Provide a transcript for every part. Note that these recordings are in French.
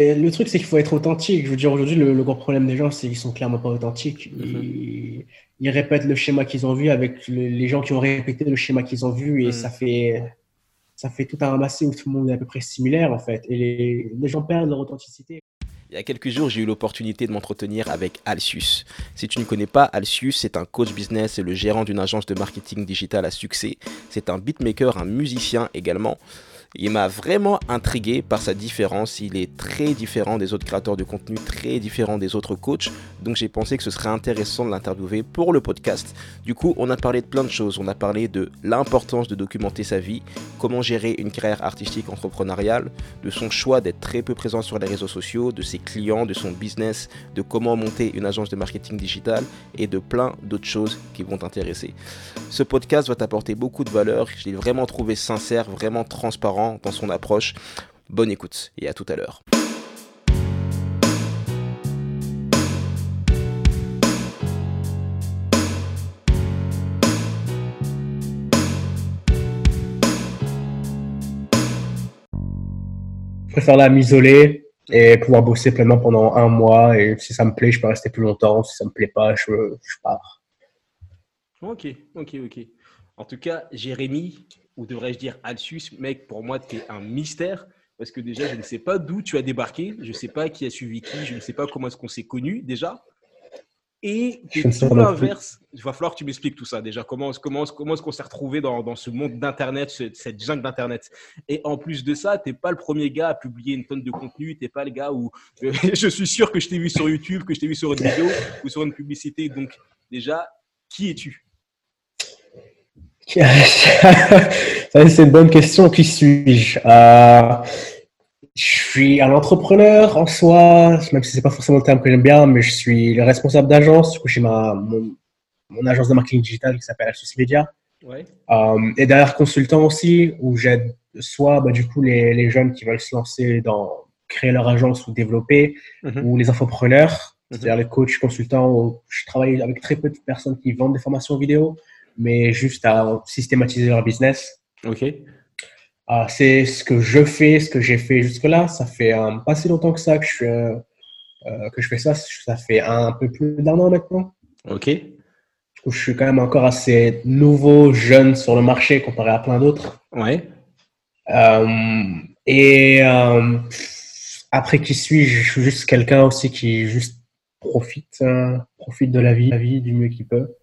le truc, c'est qu'il faut être authentique. Je veux dire, aujourd'hui, le, gros problème des gens, c'est qu'ils sont clairement pas authentiques. Mhm. Ils, répètent le schéma qu'ils ont vu avec les gens qui ont répété le schéma qu'ils ont vu et mhm. ça fait ça fait tout un ramassé où tout le monde est à peu près similaire en fait. Et les, les gens perdent leur authenticité. Il y a quelques jours, j'ai eu l'opportunité de m'entretenir avec Alcius. Si tu ne connais pas Alcius, c'est un coach business et le gérant d'une agence de marketing digital à succès. C'est un beatmaker, un musicien également. Il m'a vraiment intrigué par sa différence. Il est très différent des autres créateurs de contenu, très différent des autres coachs. Donc j'ai pensé que ce serait intéressant de l'interviewer pour le podcast. Du coup, on a parlé de plein de choses. On a parlé de l'importance de documenter sa vie, comment gérer une carrière artistique entrepreneuriale, de son choix d'être très peu présent sur les réseaux sociaux, de ses clients, de son business, de comment monter une agence de marketing digital et de plein d'autres choses qui vont t'intéresser. Ce podcast va t'apporter beaucoup de valeur. Je l'ai vraiment trouvé sincère, vraiment transparent dans son approche. Bonne écoute et à tout à l'heure. Je préfère là m'isoler et pouvoir bosser pleinement pendant un mois. Et si ça me plaît, je peux rester plus longtemps. Si ça me plaît pas, je, je pars. Ok, ok, ok. En tout cas, Jérémy, ou devrais-je dire Alsus, mec, pour moi, tu es un mystère. Parce que déjà, je ne sais pas d'où tu as débarqué. Je ne sais pas qui a suivi qui. Je ne sais pas comment est-ce qu'on s'est connus déjà. Et tout l'inverse. Il va falloir que tu m'expliques tout ça déjà. Comment, comment, comment est-ce qu'on s'est retrouvé dans, dans, ce monde d'Internet, cette jungle d'Internet? Et en plus de ça, tu n'es pas le premier gars à publier une tonne de contenu. Tu n'es pas le gars où je suis sûr que je t'ai vu sur YouTube, que je t'ai vu sur une vidéo ou sur une publicité. Donc déjà, qui es-tu? c'est une bonne question. Qui suis-je? Euh, Je suis un entrepreneur en soi, même si c'est pas forcément le terme que j'aime bien, mais je suis le responsable d'agence. Du coup, j'ai ma mon, agence de marketing digital qui s'appelle Alsus Media. Ouais. Euh, et derrière consultant aussi, où j'aide soit bah, du coup les, les, jeunes qui veulent se lancer dans créer leur agence ou développer, mhm. ou les infopreneurs, mhm. c'est-à-dire les coachs, consultants. Où je travaille avec très peu de personnes qui vendent des formations vidéo mais juste à systématiser leur business. OK. Ah, c'est ce que je fais, ce que j'ai fait jusque-là. Ça fait pas si longtemps que ça que je, euh, euh, que je fais ça. Ça fait un peu plus d'un an maintenant. OK. Du coup, je suis quand même encore assez nouveau, jeune sur le marché comparé à plein d'autres. Ouais. Euh, et après, qui suis-je? Je suis juste quelqu'un aussi qui juste profite, profite de la vie, la vie du mieux qu'il peut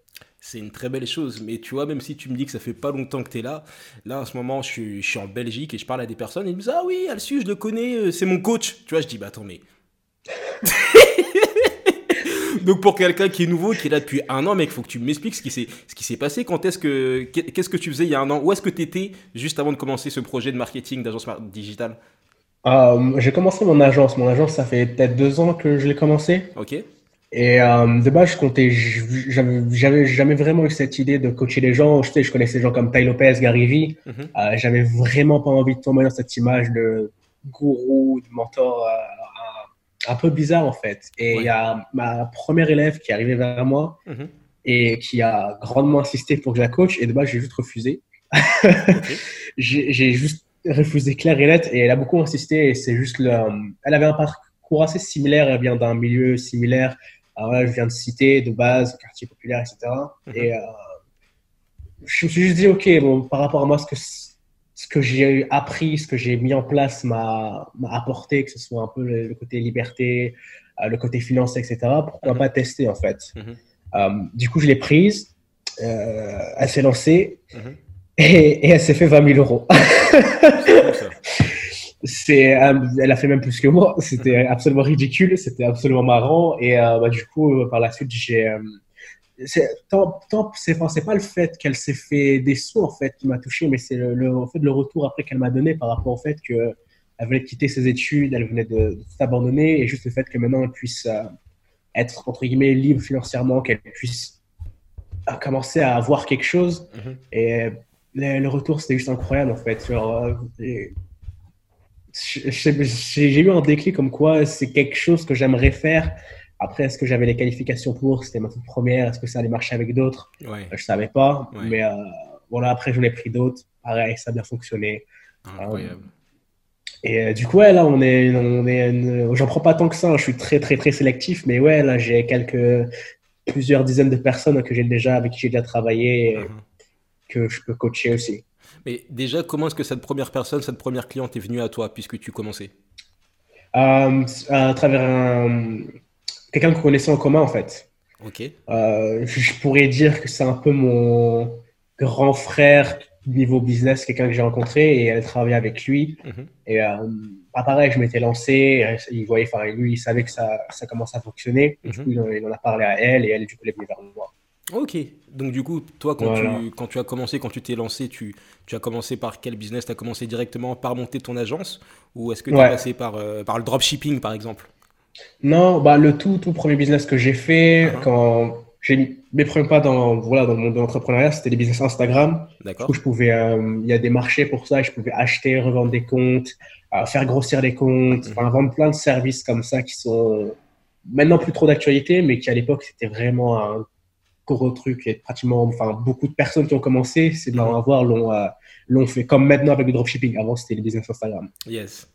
c'est une très belle chose. Mais tu vois, même si tu me dis que ça fait pas longtemps que tu es là, là en ce moment, je suis, je suis, en Belgique et je parle à des personnes et ils me disent Ah oui, Alcius, je le connais, euh, c'est mon coach. Tu vois, je dis Bah attends, mais. Donc pour quelqu'un qui est nouveau, qui est là depuis un an, mec, faut que tu m'expliques ce qui s'est ce qui s'est passé. Quand est-ce que qu'est-ce que tu faisais il y a un an? Où est-ce que tu étais juste avant de commencer ce projet de marketing d'agence digitale? Euh, J'ai commencé mon agence. Mon agence, ça fait peut-être deux ans que je l'ai commencé. Ok. Et euh, de base, je comptais, j'avais jamais vraiment eu cette idée de coacher les gens. Je, sais, je connaissais des gens comme Ty Lopez, Gary Vee. Mhm. euh, j'avais vraiment pas envie de tomber dans cette image de gourou, de mentor euh, un peu bizarre en fait. Et il y a ma première élève qui est arrivée vers moi mhm. et qui a grandement insisté pour que je la coach. Et de base, j'ai juste refusé. j'ai juste refusé clair et net et elle a beaucoup insisté. Et c'est juste le, elle avait un parcours assez similaire. Elle vient d'un milieu similaire. Alors là, je viens de citer de base, quartier populaire, etc. Et mhm. euh, je me suis juste dit, OK, bon, par rapport à moi, ce que, ce que j'ai appris, ce que j'ai mis en place m'a apporté, que ce soit un peu le, côté liberté, euh, le côté finance, etc. Pourquoi mhm. pas tester, en fait mhm. euh, Du coup, je l'ai prise, elle s'est lancée et, et, elle s'est fait 20 000 euros. c'est euh, elle a fait même plus que moi. C'était absolument ridicule c'était absolument marrant. Et euh, bah, du coup euh, par la suite j'ai c'est tant, c'est pas le fait qu'elle s'est fait des sous en fait qui m'a touché mais c'est le, en fait le retour après qu'elle m'a donné par rapport au fait que elle venait de quitter ses études elle venait de, s'abandonner et juste le fait que maintenant elle puisse être entre guillemets libre financièrement qu'elle puisse commencer à avoir quelque chose. Mm-hmm. et le, retour c'était juste incroyable en fait. Genre, j'ai eu un déclic comme quoi c'est quelque chose que j'aimerais faire. Après, est-ce que j'avais les qualifications pour? C'était ma toute première. Est-ce que ça allait marcher avec d'autres? Ouais. Je savais pas. Mais euh, voilà, après, j'en ai pris d'autres. Pareil, ça a bien fonctionné. Incroyable. Et du coup, ouais, là, on est, on est, j'en prends pas tant que ça. Hein. Je suis très, très, très sélectif, mais ouais, là, j'ai quelques, plusieurs dizaines de personnes que j'ai déjà, avec qui j'ai déjà travaillé, uh-huh. que je peux coacher aussi. Mais déjà, comment est-ce que cette première personne, cette première cliente est venue à toi puisque tu commençais? Euh, À travers quelqu'un que connaissait en commun en fait. Ok. Euh, je pourrais dire que c'est un peu mon grand frère niveau business, quelqu'un que j'ai rencontré et elle travaillait avec lui. Mhm. Et euh, pas pareil, je m'étais lancé, il voyait, enfin lui, il savait que ça, ça commençait à fonctionner. Du mhm. coup, il en a parlé à elle et elle, du coup, elle est venue vers moi. Ok, donc du coup, toi, quand, tu, quand tu as commencé, quand tu t'es lancé, tu, tu as commencé par quel business? Tu as commencé directement par monter ton agence? Ou est-ce que tu es passé par, euh, par le dropshipping, par exemple? Non, bah, le tout, tout premier business que j'ai fait, uh-huh. quand j'ai mes premiers pas dans, voilà, dans le monde de l'entrepreneuriat, c'était des business Instagram. D'accord. Coup, je pouvais, euh, il y a des marchés pour ça, je pouvais acheter, revendre des comptes, euh, faire grossir des comptes, uh-huh. vendre plein de services comme ça qui sont maintenant plus trop d'actualité, mais qui à l'époque, c'était vraiment un gros truc et pratiquement, enfin, beaucoup de personnes qui ont commencé, c'est de mhm. avoir, l'ont, euh, l'ont fait comme maintenant avec le dropshipping. Avant, c'était les business Instagram. Yes.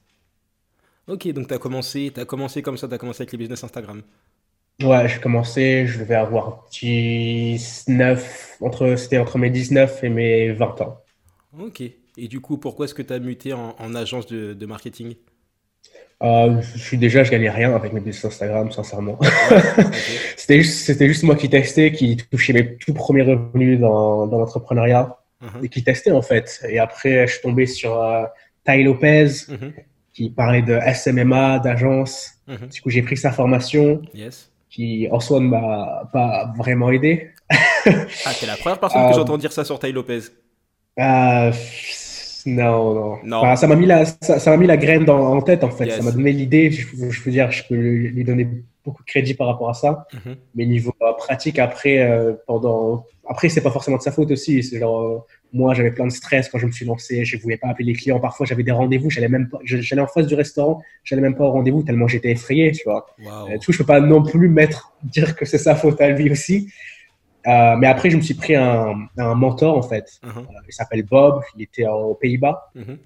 Ok, donc tu as commencé, as commencé comme ça, tu as commencé avec les business Instagram. Ouais, j'ai commencé, je devais avoir 19, entre, c'était entre mes 19 et mes 20 ans. Ok. Et du coup, pourquoi est-ce que tu as muté en, agence de, de marketing? Euh, je suis déjà, je gagnais rien avec mes business Instagram, sincèrement. c'était juste, c'était juste moi qui testais, qui touchais mes tout premiers revenus dans, dans l'entrepreneuriat uh-huh. et qui testait en fait. Et après, je suis tombé sur euh, Ty Lopez uh-huh. qui parlait de SMMA, d'agence. Uh-huh. Du coup, j'ai pris sa formation qui en soi ne m'a pas vraiment aidé. ah, t'es la première personne que euh, j'entends dire ça sur Ty Lopez. Euh, non, non. ça m'a mis la, ça, m'a mis la graine dans, en tête en fait. Ça m'a donné l'idée. Je, je, veux dire, je peux lui donner beaucoup de crédit par rapport à ça. Mm-hmm. Mais niveau euh, pratique, après, euh, pendant, après, c'est pas forcément de sa faute aussi. Genre, euh, moi, j'avais plein de stress quand je me suis lancé. Je voulais pas appeler les clients. Parfois, j'avais des rendez-vous. J'allais même pas, j'allais en face du restaurant. J'allais même pas au rendez-vous tellement j'étais effrayé, tu vois. Wow. du coup, je peux pas non plus mettre, dire que c'est sa faute à lui aussi. Euh, mais après, je me suis pris un, un mentor, en fait. Uh-huh. Euh, il s'appelle Bob, il était aux Pays-Bas. Uh-huh.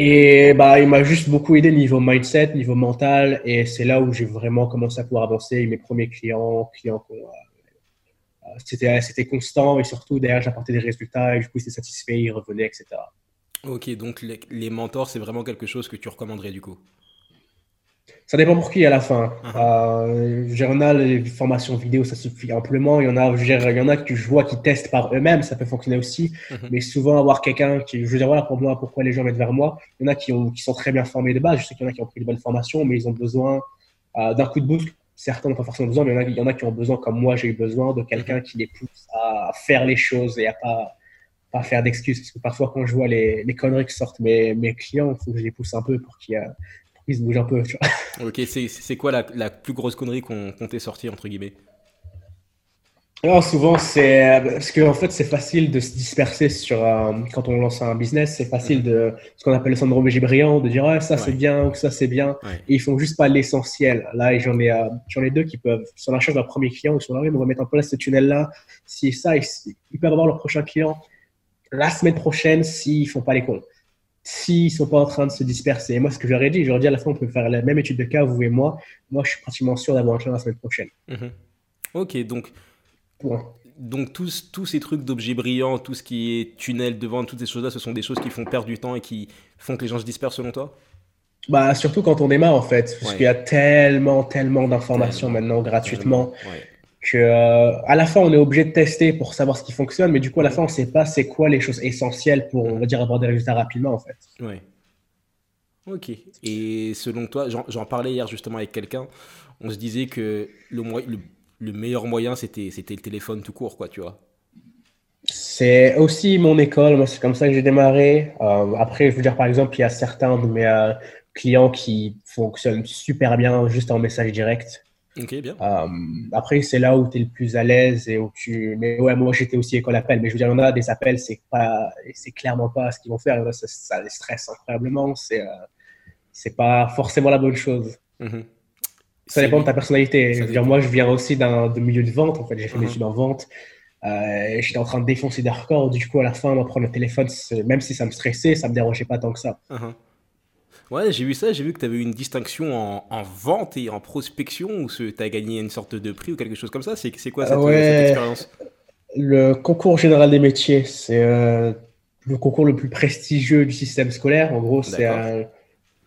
Et bah, il m'a juste beaucoup aidé niveau mindset, niveau mental. Et c'est là où j'ai vraiment commencé à pouvoir avancer. Mes premiers clients, clients euh, c'était, c'était constant et surtout, derrière, j'apportais des résultats et du coup, ils étaient satisfaits, ils revenaient, etc. Ok, donc les, les mentors, c'est vraiment quelque chose que tu recommanderais du coup? Ça dépend pour qui à la fin. Uh -huh. euh, les formations vidéo, ça suffit amplement. Il y en a, il y en a que je vois qui testent par eux-mêmes, ça peut fonctionner aussi. Uh-huh. Mais souvent, avoir quelqu'un qui, je veux dire, voilà, pour moi, pourquoi les gens viennent vers moi. Il y en a qui, ont, qui sont très bien formés de base. Je sais qu'il y en a qui ont pris de bonnes formations, mais ils ont besoin euh, d'un coup de boost. Certains n'ont pas forcément besoin, mais il y, en a, il y en a qui ont besoin, comme moi, j'ai eu besoin de quelqu'un uh-huh. qui les pousse à faire les choses et à pas, pas faire d'excuses. Parce que parfois, quand je vois les, les conneries qui sortent mes, mes clients, il faut que je les pousse un peu pour qu'ils il se bouge un peu. Tu vois. Ok, c'est quoi la, la, plus grosse connerie qu'on qu t'ait sortie, entre guillemets? Alors, souvent, c'est parce qu'en en fait, c'est facile de se disperser sur euh, quand on lance un business. C'est facile de ce qu'on appelle le syndrome brillant, de dire ah, ça c'est bien ou ça c'est bien. Et ils font juste pas l'essentiel. Là, j'en ai, euh, j'en ai deux qui peuvent sur la charge d'un premier client ou sur la on va mettre en place ce tunnel-là. Si ça, ils, ils, peuvent avoir leur prochain client la semaine prochaine s'ils font pas les cons s'ils ne sont pas en train de se disperser. Et moi, ce que j'aurais dit, j'aurais dit à la fin, on peut faire la même étude de cas, vous et moi. Moi, je suis pratiquement sûr d'avoir un client la semaine prochaine. Mhm. Ok, donc, donc tous, tous ces trucs d'objets brillants, tout ce qui est tunnel de vente, toutes ces choses-là, ce sont des choses qui font perdre du temps et qui font que les gens se dispersent selon toi? Bah, surtout quand on démarre en fait, parce qu'il y a tellement, tellement d'informations maintenant gratuitement que euh, à la fin on est obligé de tester pour savoir ce qui fonctionne, mais du coup à la fin on sait pas c'est quoi les choses essentielles pour on va dire avoir des résultats rapidement en fait. Ouais. Ok. Et selon toi, j'en parlais hier justement avec quelqu'un, on se disait que le, le, meilleur moyen c'était c'était le téléphone tout court quoi, tu vois. C'est aussi mon école, moi c'est comme ça que j'ai démarré. Euh, après, je veux dire par exemple, il y a certains de mes euh, clients qui fonctionnent super bien juste en message direct. Bien. Euh, après, c'est là où tu es le plus à l'aise et où tu. Mais ouais, moi, j'étais aussi école appel. Mais je veux dire, il y en a des appels, c'est pas, c'est clairement pas ce qu'ils vont faire. Ça, ça, les stresse incroyablement. C'est, euh, c'est pas forcément la bonne chose. Mhm. Ça dépend de ta personnalité. Je veux dire, moi, je viens aussi d'un milieu de vente. En fait, j'ai fait mes mhm. études en vente. Euh, j'étais en train de défoncer des records. Du coup, à la fin, on prendre le téléphone, même si ça me stressait, ça me dérangeait pas tant que ça. Mhm. Ouais, j'ai vu ça, j'ai vu que tu avais eu une distinction en, en, vente et en prospection, ou tu as gagné une sorte de prix ou quelque chose comme ça. C'est quoi cette, ouais, cette expérience? Le concours général des métiers, c'est euh, le concours le plus prestigieux du système scolaire. En gros, c'est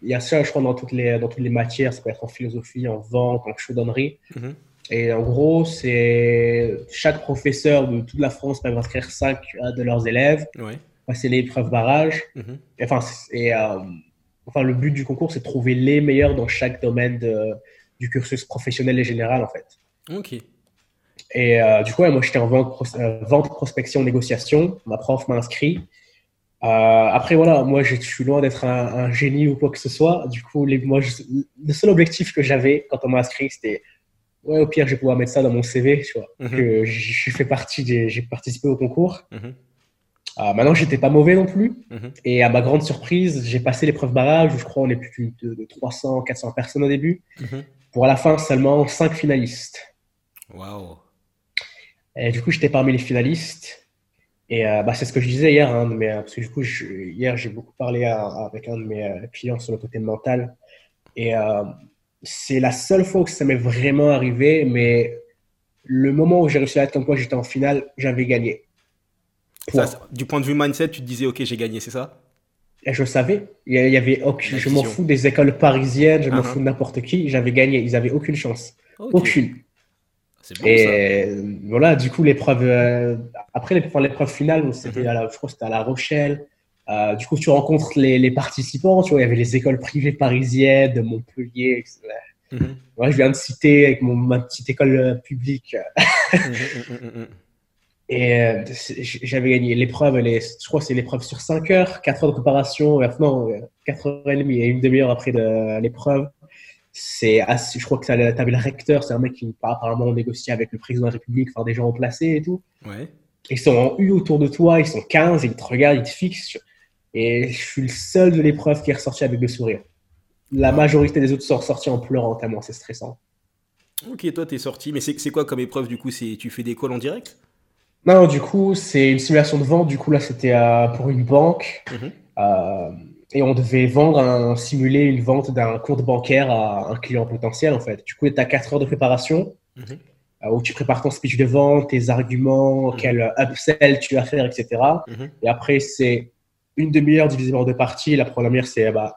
il y a ça, je crois, dans toutes les, dans toutes les matières. Ça peut être en philosophie, en vente, en chaudronnerie. Mm-hmm. Et en gros, c'est chaque professeur de toute la France peut inscrire cinq de leurs élèves, ouais. passer l'épreuve barrage. Mm-hmm. Enfin, et, euh, enfin, le but du concours, c'est de trouver les meilleurs dans chaque domaine de, du cursus professionnel et général, en fait. Ok. Et euh, du coup, moi, j'étais en vente, euh, vente, prospection, négociation. Ma prof m'a inscrit. Euh, après, voilà, moi, je suis loin d'être un, un, génie ou quoi que ce soit. Du coup, les, moi, le seul objectif que j'avais quand on m'a inscrit, c'était, ouais, au pire, je vais pouvoir mettre ça dans mon CV, tu vois, mm -hmm. que j'ai fait partie, j'ai participé au concours. Mm -hmm. Euh, maintenant, j'étais pas mauvais non plus. Mm -hmm. Et à ma grande surprise, j'ai passé l'épreuve barrage, où je crois on est plus de, de 300, 400 personnes au début. Pour à la fin, seulement 5 finalistes. Waouh! Et du coup, j'étais parmi les finalistes. Et euh, bah, c'est ce que je disais hier, hein, mais, parce que du coup, je, hier, j'ai beaucoup parlé à, avec un de mes euh, clients sur le côté mental. Et euh, c'est la seule fois où ça m'est vraiment arrivé, mais le moment où j'ai réussi à être comme quoi j'étais en finale, j'avais gagné. Ça, du point de vue mindset, tu te disais, OK, j'ai gagné, c'est ça? Et Je savais. Il y avait aucune, je m'en fous des écoles parisiennes, je m'en uh -huh. fous de n'importe qui, j'avais gagné. Ils n'avaient aucune chance. Okay. Aucune. Bon, et ça. voilà, du coup, l'épreuve, euh, après l'épreuve finale, c'était à la, je crois que c'était à La Rochelle. Euh, du coup, tu rencontres les, les, participants. Tu vois, il y avait les écoles privées parisiennes, de Montpellier. Etc. Ouais, je viens de citer avec mon, ma petite école publique. et euh, j'avais gagné l'épreuve. Je crois que c'est l'épreuve sur 5 heures, 4 heures de préparation. Non, 4 heures et demie et une demi-heure après de l'épreuve c'est je crois que tu avais le recteur, c'est un mec qui apparemment négocié avec le président de la République, enfin des gens au placé et tout. Ouais. Ils sont en U autour de toi, ils sont 15, ils te regardent, ils te fixent. Et je suis le seul de l'épreuve qui est ressorti avec le sourire. La majorité des autres sont ressortis en pleurant tellement c'est stressant. Ok, toi t'es sorti, mais c'est quoi comme épreuve du coup? Tu fais des calls en direct? Non, du coup c'est une simulation de vente. Du coup là c'était euh, pour une banque. -hmm. euh, et on devait vendre, un, simuler une vente d'un compte bancaire à un client potentiel, en fait. Du coup, tu as 4 heures de préparation mm -hmm. où tu prépares ton speech de vente, tes arguments, -hmm. quel upsell tu vas faire, etc. Et après, c'est une demi-heure divisée par deux parties. La première, c'est bah,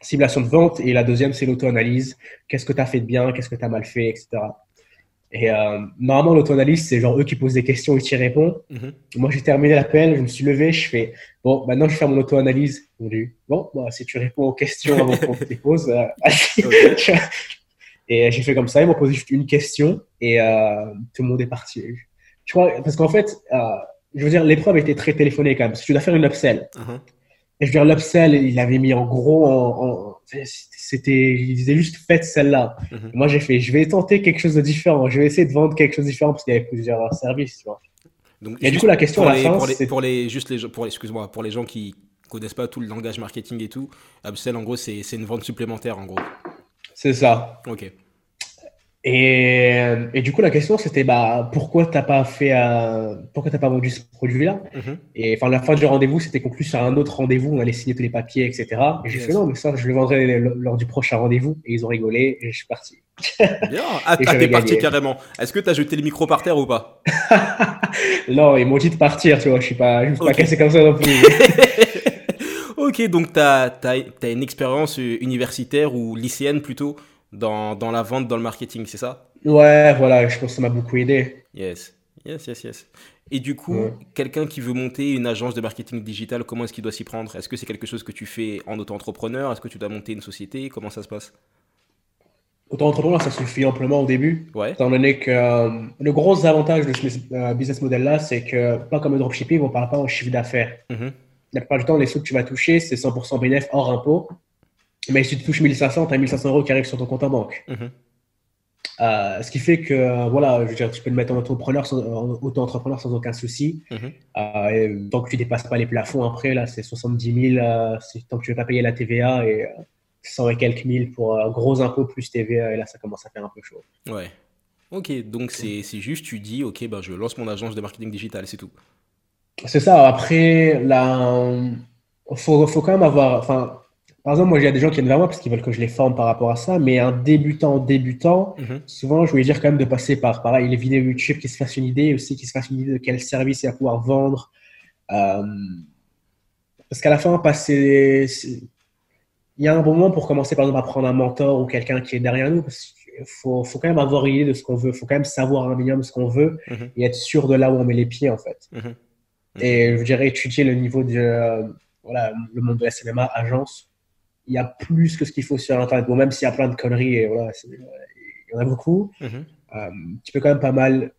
simulation de vente et la deuxième, c'est l'auto-analyse. Qu'est-ce que tu as fait de bien, qu'est-ce que tu as mal fait, etc. Et euh, normalement, l'auto-analyse, c'est genre eux qui posent des questions et tu y réponds. Mm -hmm. Moi, j'ai terminé l'appel, je me suis levé, je fais bon, maintenant je vais faire mon auto-analyse. On dit bon, bah, si tu réponds aux questions avant qu'on te les pose, euh, okay. et j'ai fait comme ça. Ils m'ont posé juste une question et euh, tout le monde est parti. Je crois, parce qu'en fait, euh, je veux dire, l'épreuve était très téléphonée quand même, parce que tu dois faire une upsell. Uh -huh. Et je veux dire, l'upsell, il avait mis en gros en, en c'était, il disait juste faites celle-là. Mm -hmm. Moi, j'ai fait, je vais tenter quelque chose de différent. Je vais essayer de vendre quelque chose de différent parce qu'il y avait plusieurs services, tu vois. Donc, et du coup, la question pour à la les, fin, pour les, pour les, juste les, pour excuse-moi, pour les gens qui connaissent pas tout le langage marketing et tout, upsell, en gros, c'est une vente supplémentaire, en gros. C'est ça. Ok. Et, et, du coup, la question, c'était bah, pourquoi tu n'as pas, fait, euh, pourquoi t'as pas vendu ce produit-là? Mm -hmm. Et enfin, la fin du rendez-vous, c'était conclu sur un autre rendez-vous. On allait signer tous les papiers, etc. Et j'ai yes. fait non, mais ça, je le vendrai lors du prochain rendez-vous. Et ils ont rigolé et je suis parti. Bien. Ah, t'es parti carrément. Est-ce que tu as jeté le micro par terre ou pas? Non, ils m'ont dit de partir, tu vois. Je suis pas, je me suis okay. pas cassé comme ça non plus. ok, donc tu as, as, as, une expérience universitaire ou lycéenne plutôt dans, dans, la vente, dans le marketing, c'est ça Ouais, voilà, je pense que ça m'a beaucoup aidé. Yes, yes, yes, yes. Et du coup, ouais. quelqu'un qui veut monter une agence de marketing digital, comment est-ce qu'il doit s'y prendre? Est-ce que c'est quelque chose que tu fais en auto-entrepreneur? Est-ce que tu dois monter une société? Comment ça se passe? Auto-entrepreneur, ça suffit amplement au début. Ouais. Étant donné que euh, le gros avantage de ce euh, business model-là, c'est que, pas comme le dropshipping, on ne parle pas en chiffre d'affaires. Mm -hmm. La plupart du temps, les sous que tu vas toucher, c'est 100% bénéfice hors impôt. Mais si tu touches 1500, tu as 1500 euros qui arrivent sur ton compte en banque. -hmm. euh, ce qui fait que, voilà, je veux dire, tu peux le mettre en auto-entrepreneur sans, auto sans, aucun souci. -hmm. euh, et, tant que tu dépasses pas les plafonds, après, là, c'est 70 000. Euh, tant que tu veux pas payer la TVA et 100 et quelques mille pour gros impôt plus TVA. Et là, ça commence à faire un peu chaud. Ouais. Ok, donc c'est juste, tu dis, ok, ben, je lance mon agence de marketing digital, c'est tout. C'est ça. Après, là, faut, faut quand même avoir. Enfin, par exemple, moi, il y a des gens qui viennent vers moi parce qu'ils veulent que je les forme par rapport à ça, mais un débutant, débutant, Mhm. souvent, je voulais dire quand même de passer par, pareil, les vidéos YouTube, qui se fassent une idée, aussi qui se fassent une idée de quel service il va pouvoir vendre. Euh, parce qu'à la fin, passer, il y a un bon moment pour commencer, par exemple, à prendre un mentor ou quelqu'un qui est derrière nous, parce qu'il faut, faut quand même avoir une idée de ce qu'on veut, il faut quand même savoir un minimum ce qu'on veut Mhm. et être sûr de là où on met les pieds, en fait. Mhm. Et je dirais étudier le niveau de euh, voilà, le monde de la cinéma, agence. Il y a plus que ce qu'il faut sur Internet. Bon, même s'il y a plein de conneries, et voilà, il y en a beaucoup, Mhm. euh, tu peux quand même pas mal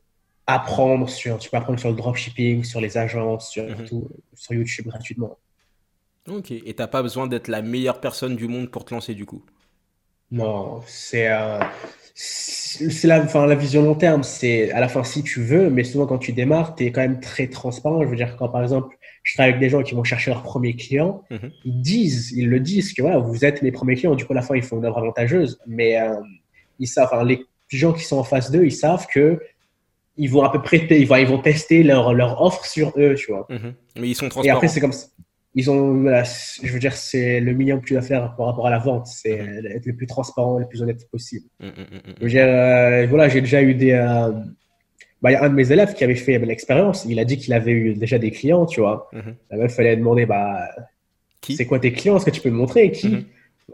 apprendre sur, tu peux apprendre sur le dropshipping, sur les agences, sur Mhm. tout, sur YouTube gratuitement. Ok. Et t'as pas besoin d'être la meilleure personne du monde pour te lancer du coup? Non, c'est euh, c'est la, enfin, la vision long terme. C'est à la fin si tu veux, mais souvent quand tu démarres, tu es quand même très transparent. Je veux dire, quand par exemple, je travaille avec des gens qui vont chercher leur premier client, Mhm. ils disent, ils le disent que voilà, vous êtes mes premiers clients. Du coup, à la fin, ils font une œuvre avantageuse, mais euh, ils savent, enfin, les gens qui sont en face d'eux, ils savent que ils vont à peu près, ils vont, ils vont tester leur, leur offre sur eux, tu vois. Mhm. Mais ils sont Et transparents. après, c'est comme ça. Ils ont, voilà, je veux dire, c'est le minimum que tu dois faire par rapport à la vente, c'est Mhm. être le plus transparent, le plus honnête possible. Je veux dire, euh, voilà, j'ai déjà eu des. euh, bah, y a un de mes élèves qui avait fait l'expérience. Il a dit qu'il avait eu déjà des clients, tu vois. Mhm. La meuf fallait demander, bah, c'est quoi tes clients? Est-ce que tu peux me montrer? Qui? Mhm.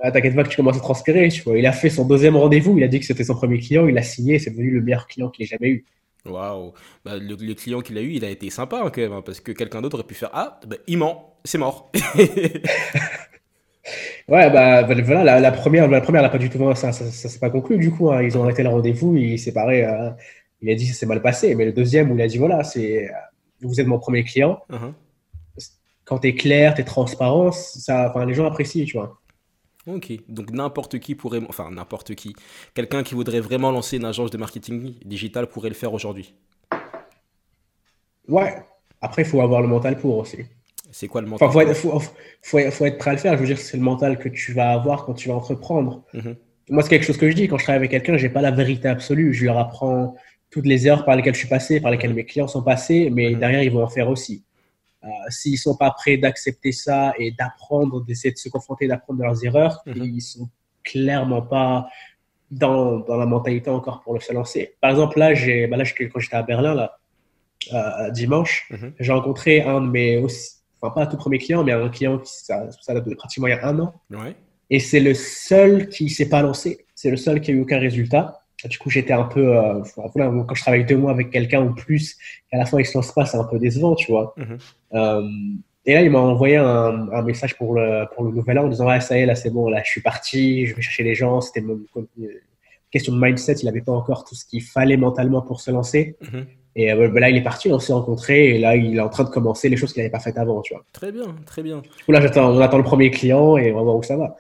Ah, T'inquiète pas que tu commences à transpirer, tu vois. Il a fait son deuxième rendez-vous. Il a dit que c'était son premier client. Il a signé. C'est devenu le meilleur client qu'il ait jamais eu. Waouh. Bah, le, le client qu'il a eu, il a été sympa hein, quand même, hein, parce que quelqu'un d'autre aurait pu faire Ah, bah, il ment, c'est mort. Ouais, bah voilà, la, la première, la première, elle a pas du tout, ça, ça, ça s'est pas conclu du coup. hein. Ils ont arrêté le rendez-vous, il s'est séparé. euh, il a dit que ça s'est mal passé, mais le deuxième où il a dit voilà, c'est, vous êtes mon premier client. Mhm. Quand t'es clair, t'es transparent, ça, enfin les gens apprécient, tu vois. Ok, donc n'importe qui pourrait, enfin n'importe qui, quelqu'un qui voudrait vraiment lancer une agence de marketing digital pourrait le faire aujourd'hui. Ouais. Après, il faut avoir le mental pour aussi. C'est quoi le Enfin, mental faut être, faut, faut, faut être prêt à le faire. Je veux dire, c'est le mental que tu vas avoir quand tu vas entreprendre. Mhm. Moi, c'est quelque chose que je dis quand je travaille avec quelqu'un, j'ai pas la vérité absolue. Je leur apprends toutes les erreurs par lesquelles je suis passé, par lesquelles mes clients sont passés, mais derrière, ils vont en faire aussi. Euh, S'ils sont pas prêts d'accepter ça et d'apprendre, d'essayer de se confronter, d'apprendre de leurs erreurs, Mhm. ils sont clairement pas dans, dans la mentalité encore pour le se lancer. Par exemple, là, bah là, quand j'étais à Berlin, là, euh, dimanche, Mhm. j'ai rencontré un de mes, aussi, enfin pas tout premier client, mais un client qui, ça, ça date de pratiquement il y a un an. Ouais. Et c'est le seul qui s'est pas lancé. C'est le seul qui a eu aucun résultat. Du coup, j'étais un peu, euh, voilà, quand je travaille deux mois avec quelqu'un ou plus, et à la fin il se lance pas, c'est un peu décevant, tu vois. Mhm. Euh, et là, il m'a envoyé un, un message pour le, pour le nouvel an en disant, ouais, ça y est, là, c'est bon, là, je suis parti, je vais chercher les gens. C'était mon, question de mindset, il avait pas encore tout ce qu'il fallait mentalement pour se lancer. Mhm. Et euh, bah, là, il est parti, on s'est rencontrés, et là, il est en train de commencer les choses qu'il n'avait pas faites avant, tu vois. Très bien, très bien. Du coup, là, on attend le premier client et on va voir où ça va.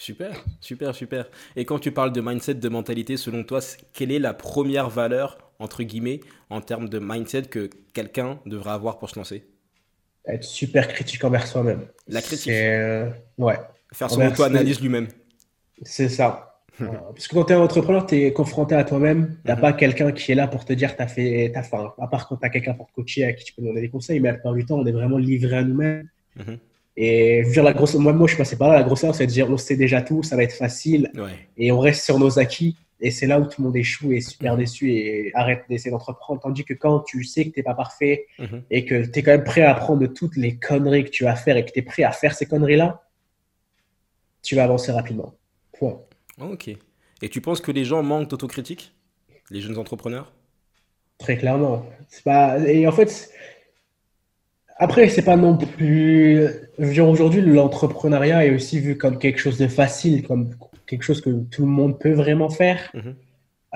Super, super, super. Et quand tu parles de mindset, de mentalité, selon toi, quelle est la première valeur, entre guillemets, en termes de mindset que quelqu'un devrait avoir pour se lancer? Être super critique envers soi-même. La critique. Euh, ouais, Faire son auto-analyse lui-même. c'est ça. Voilà. Parce que quand tu es entrepreneur, tu es confronté à toi-même. Tu n'as Mhm. pas quelqu'un qui est là pour te dire tu as fait, t'as faim. À part quand tu as quelqu'un pour te coacher à qui tu peux demander des conseils, mais la plupart du temps, on est vraiment livré à nous-mêmes. Mhm. Et je veux dire, la grosse, moi, moi, je suis passé par là. La grosse erreur, c'est de dire on sait déjà tout, ça va être facile. Ouais. Et on reste sur nos acquis. Et c'est là où tout le monde échoue et est super déçu et arrête d'essayer d'entreprendre. Tandis que quand tu sais que tu n'es pas parfait Mhm. et que tu es quand même prêt à apprendre de toutes les conneries que tu vas faire et que tu es prêt à faire ces conneries-là, tu vas avancer rapidement. Point. Ok. Et tu penses que les gens manquent d'autocritique? Les jeunes entrepreneurs? Très clairement. Pas... Et en fait, après, c'est pas non plus. Je veux dire, aujourd'hui, l'entrepreneuriat est aussi vu comme quelque chose de facile, comme quelque chose que tout le monde peut vraiment faire. Mhm.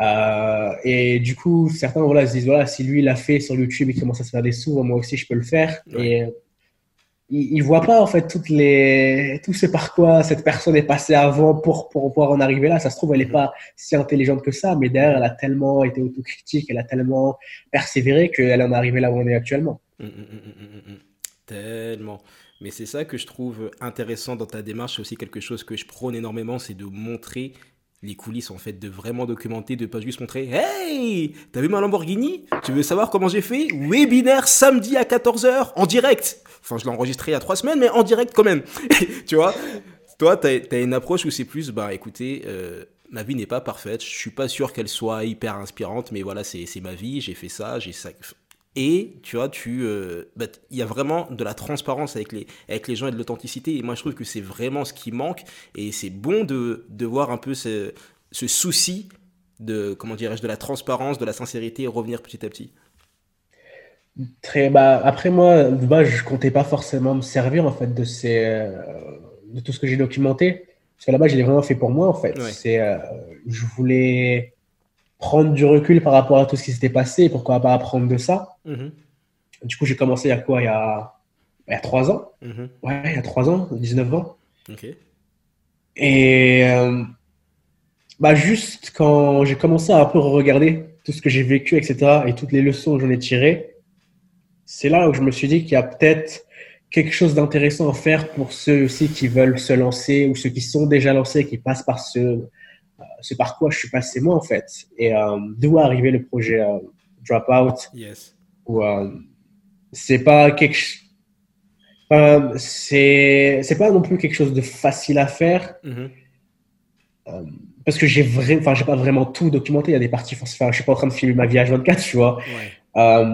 Euh, et du coup, certains voilà, se disent voilà, si lui l'a fait sur YouTube et commence à se faire des sous, moi aussi je peux le faire. Ouais. Et euh, ils, ils voient pas en fait toutes les, tout ce par quoi cette personne est passée avant pour, pour pouvoir en arriver là. Ça se trouve, elle est Mhm. pas si intelligente que ça, mais derrière, elle a tellement été autocritique, elle a tellement persévéré qu'elle en est arrivée là où on est actuellement. Mm, mm, mm. Tellement. Mais c'est ça que je trouve intéressant dans ta démarche. C'est aussi quelque chose que je prône énormément, c'est de montrer les coulisses en fait, de vraiment documenter, de pas juste montrer Hey, t'as vu ma Lamborghini? Tu veux savoir comment j'ai fait? Webinaire samedi à 14h en direct. Enfin, je l'ai enregistré il y a trois semaines, mais en direct quand même. tu vois? Toi, tu as, une approche où c'est plus, bah écoutez, euh, ma vie n'est pas parfaite, je suis pas sûr qu'elle soit hyper inspirante, mais voilà, c'est ma vie, j'ai fait ça, j'ai ça. Et tu vois, tu, euh, bah, il y a vraiment de la transparence avec les, avec les gens et de l'authenticité. Et moi, je trouve que c'est vraiment ce qui manque. Et c'est bon de, de voir un peu ce, ce souci de, comment dirais-je, de la transparence, de la sincérité revenir petit à petit. Très, bah, après moi, bah, je comptais pas forcément me servir en fait de ces, euh, de tout ce que j'ai documenté. Parce que là-bas, je l'ai vraiment fait pour moi en fait. C'est, euh, je voulais prendre du recul par rapport à tout ce qui s'était passé. Pourquoi pas apprendre de ça mm-hmm. Du coup, j'ai commencé il y a quoi Il y a, il y a 3 ans. Mm-hmm. Ouais, il y a 3 ans, 19 ans. Et euh, bah, juste quand j'ai commencé à un peu regarder tout ce que j'ai vécu, etc., et toutes les leçons que j'en ai tirées, c'est là où je me suis dit qu'il y a peut-être quelque chose d'intéressant à faire pour ceux aussi qui veulent se lancer ou ceux qui sont déjà lancés, qui passent par ce, ce par quoi je suis passé moi en fait. Et euh, d'où est arrivé le projet euh, Dropout. Yes. Où c'est pas quelque c'est c'est pas non plus quelque chose de facile à faire. Mm-hmm. parce que j'ai vraiment, enfin, j'ai pas vraiment tout documenté. Il y a des parties, enfin, je suis pas en train de filmer ma vie à 24, tu vois. Ouais. Euh,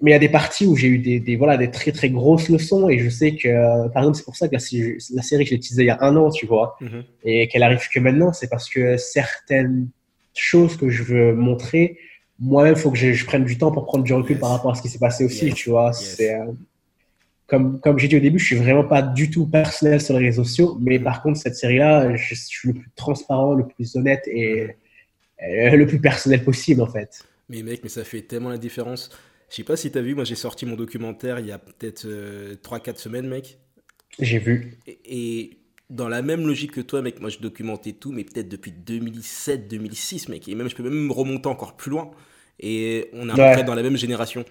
mais il y a des parties où j'ai eu des, des, voilà, des très très grosses leçons et je sais que, par exemple, c'est pour ça que la, la série que j'ai utilisée il y a un an, tu vois, mm-hmm. et qu'elle arrive que maintenant, c'est parce que certaines choses que je veux montrer, moi-même, il faut que je, je, prenne du temps pour prendre du recul par rapport à ce qui s'est passé aussi, tu vois. C'est euh, comme, comme j'ai dit au début, je suis vraiment pas du tout personnel sur les réseaux sociaux, mais mm-hmm. par contre, cette série-là, je, suis le plus transparent, le plus honnête et, et le plus personnel possible, en fait. Mais mec, mais ça fait tellement la différence. Je sais pas si t'as vu, moi j'ai sorti mon documentaire il y a peut-être 3-4 euh, semaines, mec. J'ai vu. Et, dans la même logique que toi, mec, moi je documentais tout, mais peut-être depuis 2007-2006, mec. Et même, je peux même me remonter encore plus loin. Et on est à peu près dans la même génération.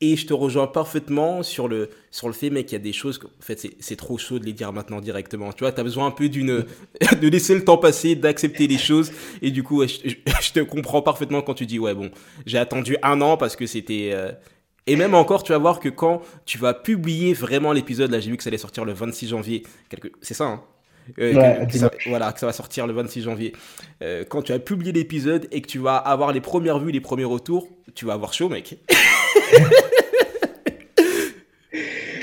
Et je te rejoins parfaitement sur le, sur le fait, mec, qu'il y a des choses, en fait, c'est trop chaud de les dire maintenant directement. Tu vois, tu as besoin un peu d'une, de laisser le temps passer, d'accepter les choses. Et du coup, je, te comprends parfaitement quand tu dis, ouais, bon, j'ai attendu un an parce que c'était. Euh, et même encore, tu vas voir que quand tu vas publier vraiment l'épisode, là, j'ai vu que ça allait sortir le 26 janvier. Quelque... C'est ça, hein euh, voilà, que ça va sortir le 26 janvier. Euh, quand tu as publié l'épisode et que tu vas avoir les premières vues, les premiers retours, tu vas avoir chaud, mec.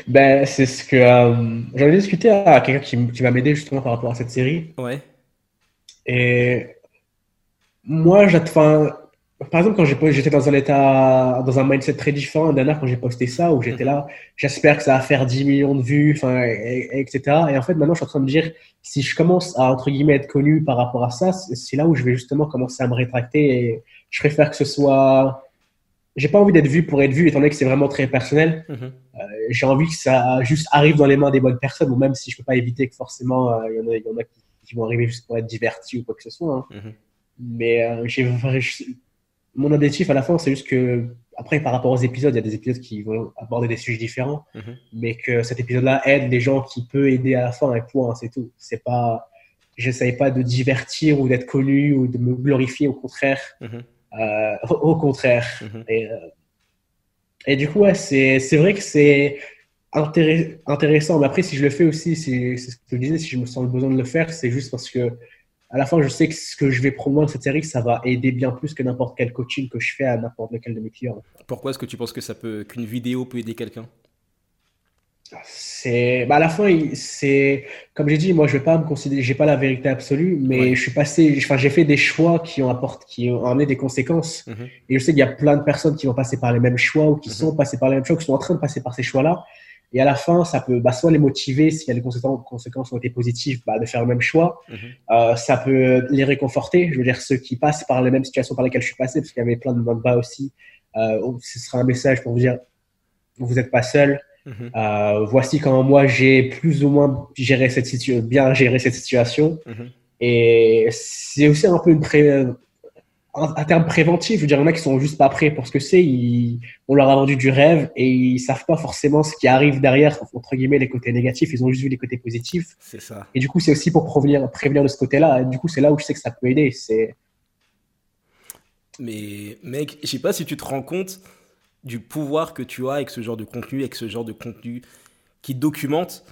ben, c'est ce que euh, j'en ai discuté à quelqu'un qui, qui va m'aider justement par rapport à cette série. Ouais. Et moi, j'attends par exemple, quand j'étais dans un état, dans un mindset très différent, dernière quand j'ai posté ça, où j'étais là, j'espère que ça va faire 10 millions de vues, enfin, etc. Et en fait, maintenant, je suis en train de me dire, si je commence à, entre guillemets, être connu par rapport à ça, c'est là où je vais justement commencer à me rétracter et je préfère que ce soit, j'ai pas envie d'être vu pour être vu, étant donné que c'est vraiment très personnel. Mm-hmm. Euh, j'ai envie que ça juste arrive dans les mains des bonnes personnes, ou même si je peux pas éviter que forcément, euh, il y, en a, y en a qui, vont arriver juste pour être divertis ou quoi que ce soit. Hein. Mm-hmm. Mais euh, mon objectif à la fin, c'est juste que, après, par rapport aux épisodes, il y a des épisodes qui vont aborder des sujets différents, mhm. mais que cet épisode-là aide les gens qui peut aider à la fin, et point, c'est tout. C'est pas, j'essaye pas de divertir ou d'être connu ou de me glorifier, au contraire. Euh, au contraire. Mhm. Et, euh, et, du coup, ouais, c'est, c'est vrai que c'est intéressant, mais après, si je le fais aussi, c'est, c'est ce que je disais, si je me sens le besoin de le faire, c'est juste parce que à la fin, je sais que ce que je vais promouvoir dans cette série, ça va aider bien plus que n'importe quel coaching que je fais à n'importe lequel de mes clients. Pourquoi est-ce que tu penses que ça peut, qu'une vidéo peut aider quelqu'un? C'est bah à la fin c'est comme j'ai dit moi je vais pas me considérer j'ai pas la vérité absolue mais je suis passé enfin j'ai fait des choix qui ont apporté qui ont amené des conséquences mhm. et je sais qu'il y a plein de personnes qui vont passer par les mêmes choix ou qui mhm. sont passées par les mêmes choix qui sont en train de passer par ces choix là et à la fin, ça peut bah, soit les motiver, si les conséquences ont été positives, bah, de faire le même choix. Mhm. euh, ça peut les réconforter. Je veux dire, ceux qui passent par les mêmes situations par lesquelles je suis passé, parce qu'il y avait plein de bas aussi, euh, ce sera un message pour vous dire, vous n'êtes pas seul. Mhm. euh, voici comment moi j'ai plus ou moins géré cette situation, bien géré cette situation. Mhm. Et c'est aussi un peu une pré un, terme préventif. Je veux dire, il y en a qui sont juste pas prêts pour ce que c'est. On leur a vendu du rêve et ils savent pas forcément ce qui arrive derrière, entre guillemets, les côtés négatifs. Ils ont juste vu les côtés positifs. C'est ça. Et du coup, c'est aussi pour prévenir, prévenir de ce côté-là. du coup, c'est là où je sais que ça peut aider. C'est. Mais mec, je sais pas si tu te rends compte du pouvoir que tu as avec ce genre de contenu, avec ce genre de contenu qui documente.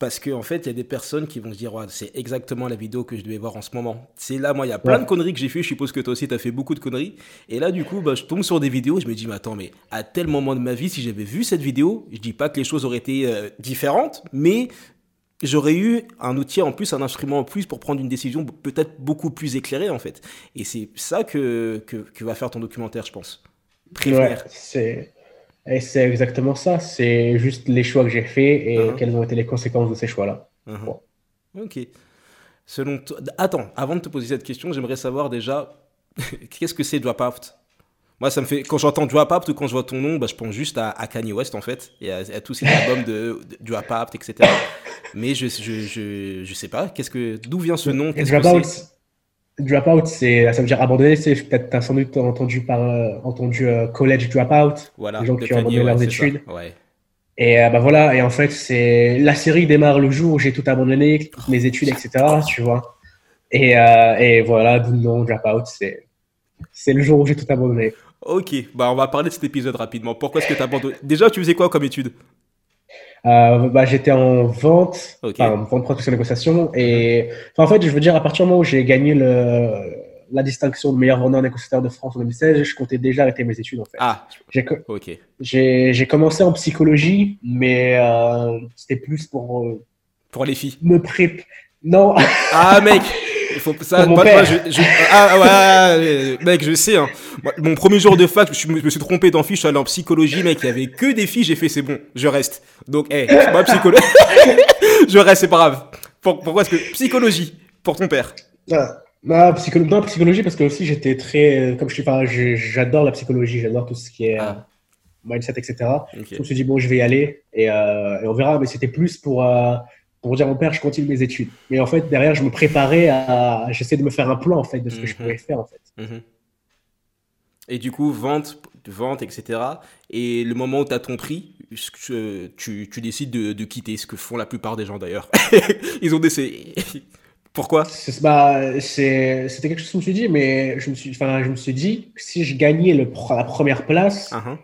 Parce qu'en en fait, il y a des personnes qui vont se dire, ouais, c'est exactement la vidéo que je devais voir en ce moment. C'est là, moi, il y a plein de conneries que j'ai fait. Je suppose que toi aussi, tu as fait beaucoup de conneries. Et là, du coup, bah, je tombe sur des vidéos. Je me dis, mais attends, mais à tel moment de ma vie, si j'avais vu cette vidéo, je dis pas que les choses auraient été euh, différentes, mais j'aurais eu un outil en plus, un instrument en plus pour prendre une décision peut-être beaucoup plus éclairée, en fait. Et c'est ça que, que, va faire ton documentaire, je pense. Prévenir. c'est et c'est exactement ça. C'est juste les choix que j'ai faits et uh-huh. quelles ont été les conséquences de ces choix-là. Uh-huh. Ok. Selon Attends, avant de te poser cette question, j'aimerais savoir déjà qu'est-ce que c'est Dropout Moi, ça me fait. Quand j'entends Dropout ou quand je vois ton nom, bah, je pense juste à, Kanye West en fait et à, tous ces albums de, de Dropout, etc. Mais je, je, je, je, sais pas. Qu'est-ce que d'où vient ce nom? Dropout, c'est, ça veut dire abandonner. C'est peut-être t'as sans doute entendu par euh, entendu euh, college dropout, voilà, les gens qui ont abandonné leurs études. Et euh, bah voilà. Et en fait, c'est la série démarre le jour où j'ai tout abandonné, mes études, etc. Tu vois. Et, et voilà, nom dropout. C'est c'est le jour où j'ai tout abandonné. Ok, bah on va parler de cet épisode rapidement. Pourquoi est-ce que tu as abandonné? Déjà, tu faisais quoi comme étude? Euh, bah, j'étais en vente, enfin, vente, production, négociation. Et en fait, je veux dire, à partir du moment où j'ai gagné le, la distinction de meilleur vendeur négociateur de France en 2016, je comptais déjà arrêter mes études en fait. Ah, ok. J'ai commencé en psychologie, mais euh, c'était plus pour. Euh, pour les filles. Me pré. Non. Ah, mec Il faut ça. Moi, je, je, ah ouais, mec, je sais. Hein. mon premier jour de fac, je, me suis trompé d'enfant. Je suis allé en psychologie, mec. Il y avait que des filles. J'ai fait, c'est bon, je reste. Donc, hé, hey, moi psychologie, je reste, c'est pas grave. pourquoi est-ce que psychologie pour ton père? Ah, bah, psychologie, non, psychologie parce que aussi j'étais très, comme je suis, j'adore la psychologie, j'adore tout ce qui est. Ah. mindset, etc. Je me suis dit, bon, je vais y aller et, euh, et on verra, mais c'était plus pour, euh, pour dire mon père, je continue mes études. Mais en fait, derrière, je me préparais à. J'essaie de me faire un plan, en fait, de ce que je mhm. pourrais faire, en fait. Mhm. Et du coup, vente, vente, etc. Et le moment où tu as ton prix, tu, tu décides de, de, quitter, ce que font la plupart des gens d'ailleurs. Ils ont décidé. Pourquoi? Bah, C'était quelque chose que je me suis dit, mais je me suis, je me suis dit, si je gagnais le, la première place, uh-huh.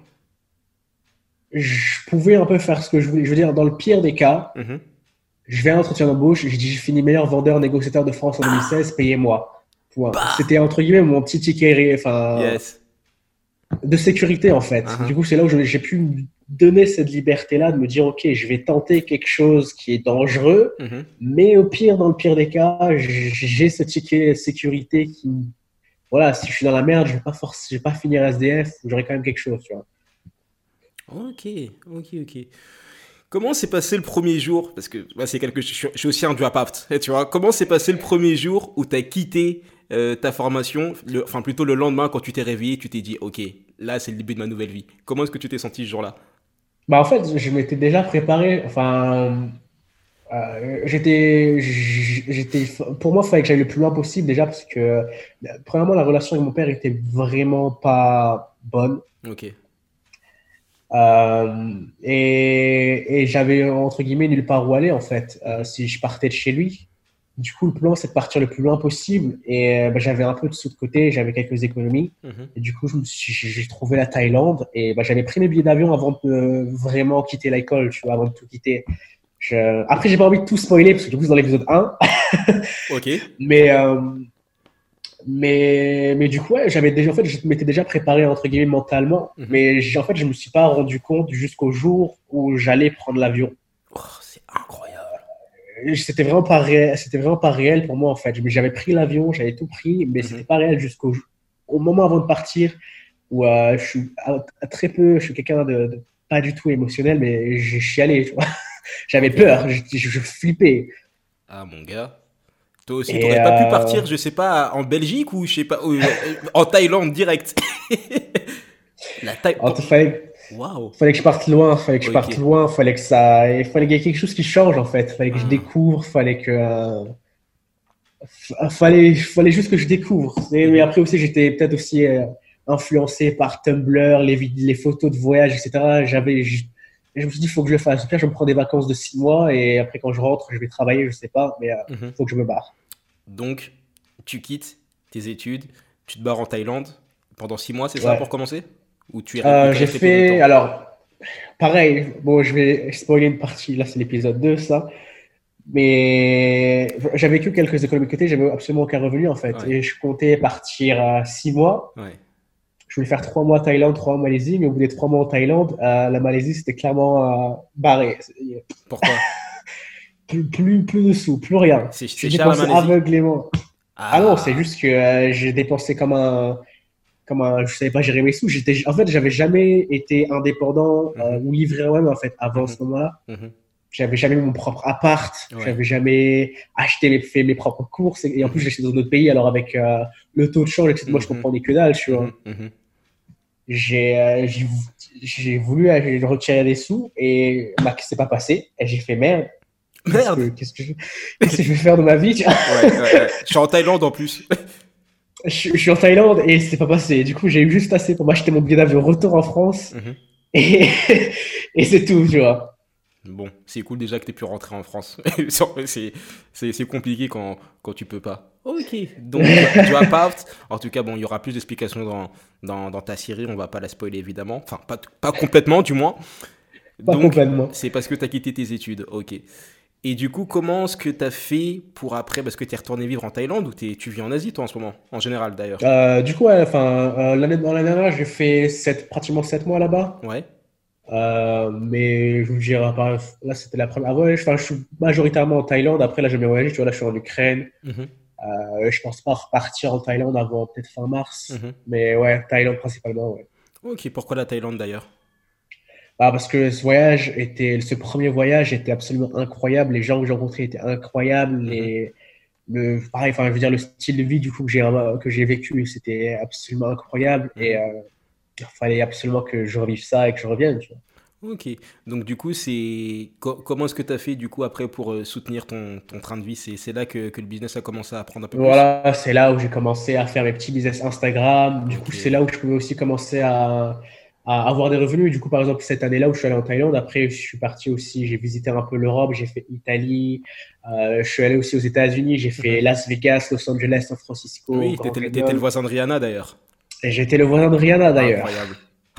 je pouvais un peu faire ce que je voulais. Je veux dire, dans le pire des cas, mhm je vais à un entretien d'embauche, j'ai dit, j'ai fini meilleur vendeur négociateur de France en 2016, payez-moi. Bah. C'était entre guillemets mon petit ticket enfin, de sécurité en fait. Uh-huh. Du coup, c'est là où j'ai pu me donner cette liberté-là de me dire, OK, je vais tenter quelque chose qui est dangereux, mm-hmm. mais au pire, dans le pire des cas, j'ai ce ticket sécurité qui, voilà, si je suis dans la merde, je vais pas je vais pas finir SDF, j'aurai quand même quelque chose, tu vois. Ok, ok, ok. Comment s'est passé le premier jour? Parce que c'est quelque je suis aussi un drop-out, tu vois. Comment s'est passé le premier jour où tu as quitté euh, ta formation, enfin plutôt le lendemain quand tu t'es réveillé, tu t'es dit, ok, là c'est le début de ma nouvelle vie. Comment est-ce que tu t'es senti ce jour-là? Bah en fait, je m'étais déjà préparé. Enfin, euh, j'étais, j'étais, pour moi, il fallait que j'aille le plus loin possible déjà parce que premièrement, la relation avec mon père était vraiment pas bonne. Ok. Euh, et, et j'avais entre guillemets nulle part où aller en fait euh, si je partais de chez lui. Du coup, le plan c'est de partir le plus loin possible et euh, bah, j'avais un peu de sous de côté, j'avais quelques économies mhm. et du coup j'ai trouvé la Thaïlande et bah, j'avais pris mes billets d'avion avant de vraiment quitter l'école, tu vois, avant de tout quitter. Je... Après, j'ai pas envie de tout spoiler parce que du coup c'est dans l'épisode 1. ok. Mais mais, mais du coup, j'avais déjà, en fait, je m'étais déjà préparé, entre guillemets, mentalement. Mhm. Mais en fait, je me suis pas rendu compte jusqu'au jour où j'allais prendre l'avion. Oh, c'est incroyable. Euh, c'était vraiment pas réel, c'était vraiment pas réel pour moi, en fait. J'avais pris l'avion, j'avais tout pris, mais mhm. c'était pas réel jusqu'au au moment avant de partir où euh, je suis très peu, je suis quelqu'un de, pas du tout émotionnel, mais je suis allé, J'avais peur, je, je flippais. Ah, mon gars. Toi aussi, tu n'aurais pas pu euh, partir, je sais pas, en Belgique ou je sais pas, euh, en Thaïlande direct. La Thaïlande. Il fallait... fallait que je parte loin, fallait que je parte loin, fallait que ça, il fallait qu'il y ait quelque chose qui change en fait, fallait que je ah. découvre, fallait que, euh, fallait, fallait juste que je découvre. mais mhm. après aussi, j'étais peut-être aussi influencé par Tumblr, les, les photos de voyage, etc. J'avais, je me suis dit, il faut que je le fasse. Pire, je me prends des vacances de six mois et après, quand je rentre, je vais travailler, je sais pas, mais il mhm. faut que je me barre. Donc, tu quittes tes études, tu te barres en Thaïlande pendant six mois, c'est ça pour commencer? Ou tu euh, J'ai fait, alors, pareil, bon, je vais spoiler une partie, là c'est l'épisode 2, ça. Mais j'avais que quelques économies de côté, j'avais absolument aucun revenu en fait. Et je comptais partir à six mois. Ouais. Je voulais faire trois mois Thaïlande, trois mois Malaisie, mais au bout des trois mois en Thaïlande, euh, la Malaisie c'était clairement euh, barré. Pourquoi? Plus, plus, plus de sous, plus rien. C'est dépensé aveuglément. Ah, non, c'est juste que euh, j'ai dépensé comme un, comme un, je savais pas gérer mes sous. J'étais, en fait, j'avais jamais été indépendant euh, ou livré moi-même en fait avant Mhm. ce moment-là. Mhm. J'avais jamais eu mon propre appart. Ouais. J'avais jamais acheté mes, fait mes propres courses. Et, et en plus, j'étais dans d'autres pays. Alors avec euh, le taux de change, etc. Moi, je Mhm. comprenais que dalle, tu vois. Mhm. Mhm. J'ai, j'ai, voulu retirer des sous et bah, c'est pas passé. Et j'ai fait merde. Qu'est-ce Merde que, qu'est-ce que je, qu'est-ce que je vais faire de ma vie tu Ouais, ouais. Je suis en Thaïlande en plus. je, je suis en Thaïlande et c'est pas passé. Du coup, j'ai eu juste assez pour m'acheter mon billet d'avion retour en France Mhm. et, et c'est tout, tu vois. Bon, c'est cool déjà que tu pu rentrer en France. c'est, compliqué quand, quand tu peux pas. Ok, donc Drop Out. En tout cas, bon, il y aura plus d'explications dans, dans, dans ta série. On va pas la spoiler évidemment. Enfin, pas, pas complètement du moins. Pas donc, complètement. c'est parce que tu as quitté tes études. Ok. Et du coup, comment est-ce que tu as fait pour après Parce que tu es retourné vivre en Thaïlande ou tu vis en Asie toi en ce moment En général d'ailleurs? Euh, du coup, ouais, enfin, euh, l'année, dernière, j'ai fait sept, pratiquement 7 mois là-bas. Ouais. Euh, mais je vous dirais, là, c'était la première. Ah ouais, enfin, je suis majoritairement en Thaïlande. Après, là, j'ai bien voyagé. Tu vois, là, je suis en Ukraine. Mhm, Euh, je pense pas repartir en Thaïlande avant peut-être fin mars. mhm. Mais ouais, Thaïlande principalement, ouais. Ok, pourquoi la Thaïlande d'ailleurs? Ah, parce que ce voyage était, ce premier voyage était absolument incroyable. Les gens que j'ai rencontrés étaient incroyables. Les, le, pareil, enfin, je veux dire, le style de vie du coup que j'ai, que j'ai vécu, c'était absolument incroyable. Et euh, il fallait absolument que je revive ça et que je revienne. Tu vois. Ok, donc du coup, c'est co- comment est-ce que tu as fait du coup après pour euh, soutenir ton, ton train de vie? C'est là que, que le business a commencé à prendre un peu plus? Voilà, c'est là où j'ai commencé à faire mes petits business Instagram. Du coup, c'est là où je pouvais aussi commencer à, à avoir des revenus. Du coup, par exemple, cette année-là où je suis allé en Thaïlande, après, je suis parti aussi, j'ai visité un peu l'Europe, j'ai fait Italie, euh, je suis allé aussi aux États-Unis, j'ai fait Las Vegas, Los Angeles, San Francisco, Mhm. Oui, t'étais, le voisin de Rihanna d'ailleurs. Et j'étais le voisin de Rihanna d'ailleurs. Incroyable.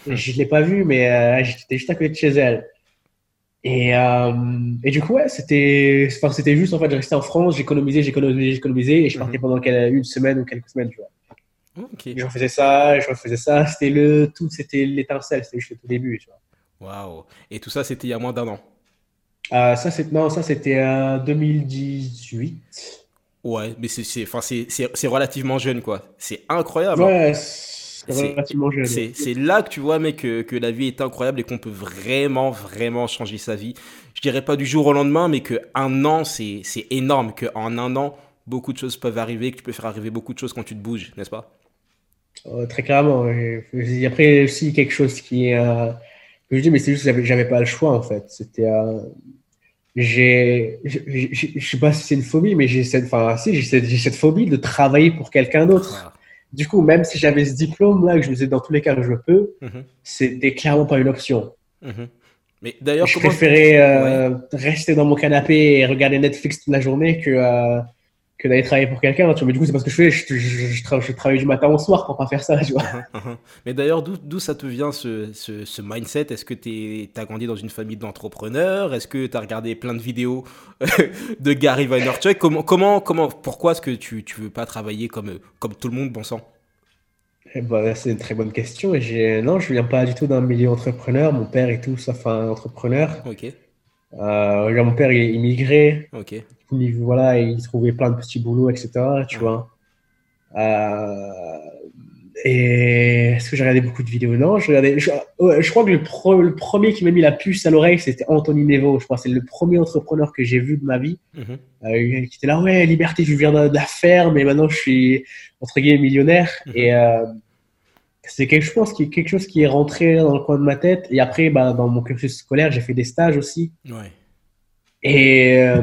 Je ne l'ai pas vu, mais euh, j'étais juste à côté de chez elle. Et, euh, et du coup, ouais, c'était, enfin, c'était juste, en fait, je restais en France, j'économisais, j'économisais, j'économisais, et je partais Mhm. pendant une semaine ou quelques semaines, tu vois. Ok. Je refaisais ça, je refaisais ça, c'était le tout, c'était l'étincelle, c'était juste le tout début, tu vois. Waouh. Et tout ça, c'était il y a moins d'un an? Euh, ça, c'est, non, ça, c'était euh, 2018. Ouais, mais c'est, c'est, enfin, c'est, relativement jeune quoi. C'est incroyable. hein. Ouais, c'est C'est- relativement jeune. C'est, c'est là que tu vois, mec, que, que la vie est incroyable et qu'on peut vraiment, vraiment changer sa vie. Je dirais pas du jour au lendemain, mais que un an, c'est, c'est énorme. Que en un an, beaucoup de choses peuvent arriver, que tu peux faire arriver beaucoup de choses quand tu te bouges, n'est-ce pas? Euh, très clairement. Et, après, aussi, quelque chose qui est. euh, que je dis, mais c'est juste que j'avais, pas le choix, en fait. C'était. euh, j'ai, je sais pas si c'est une phobie, mais j'ai cette, enfin, si, j'ai cette, j'ai cette phobie de travailler pour quelqu'un d'autre. Ah. Du coup, même si j'avais ce diplôme-là, que je me disais dans tous les cas que je peux, Mhm, c'était clairement pas une option. mhm. Mais d'ailleurs, Je préférais euh, rester dans mon canapé et regarder Netflix toute la journée que, euh, que d'aller travailler pour quelqu'un. tu vois. Mais du coup, c'est parce que je fais, je, je, je, tra- je travaille du matin au soir pour pas faire ça, tu vois. Mais d'ailleurs, d'où, ça te vient ce, ce, ce mindset? Est-ce que tu as grandi dans une famille d'entrepreneurs? Est-ce que tu as regardé plein de vidéos de Gary Vaynerchuk? Comment, comment, comment, pourquoi est-ce que tu, tu veux pas travailler comme, comme tout le monde, bon sang? Eh ben, c'est une très bonne question. Et non, je viens pas du tout d'un milieu entrepreneur. Mon père et tout, sauf un entrepreneur. Ok, Euh, genre, mon père, il est immigré. ok. Il, voilà, il trouvait plein de petits boulots, etc. Tu vois. Euh, et est-ce que j'ai regardé beaucoup de vidéos? Non, je regardais. Je, crois que le, pro- le premier qui m'a mis la puce à l'oreille, c'était Anthony Nevo. Je crois c'est le premier entrepreneur que j'ai vu de ma vie. Euh, qui était là, ouais, liberté, je viens de, la ferme, mais maintenant je suis entre guillemets millionnaire. Mhm. Et euh, c'est quelque chose qui quelque chose qui est rentré dans le coin de ma tête. Et après, bah, dans mon cursus scolaire, j'ai fait des stages aussi. Ouais. Et euh,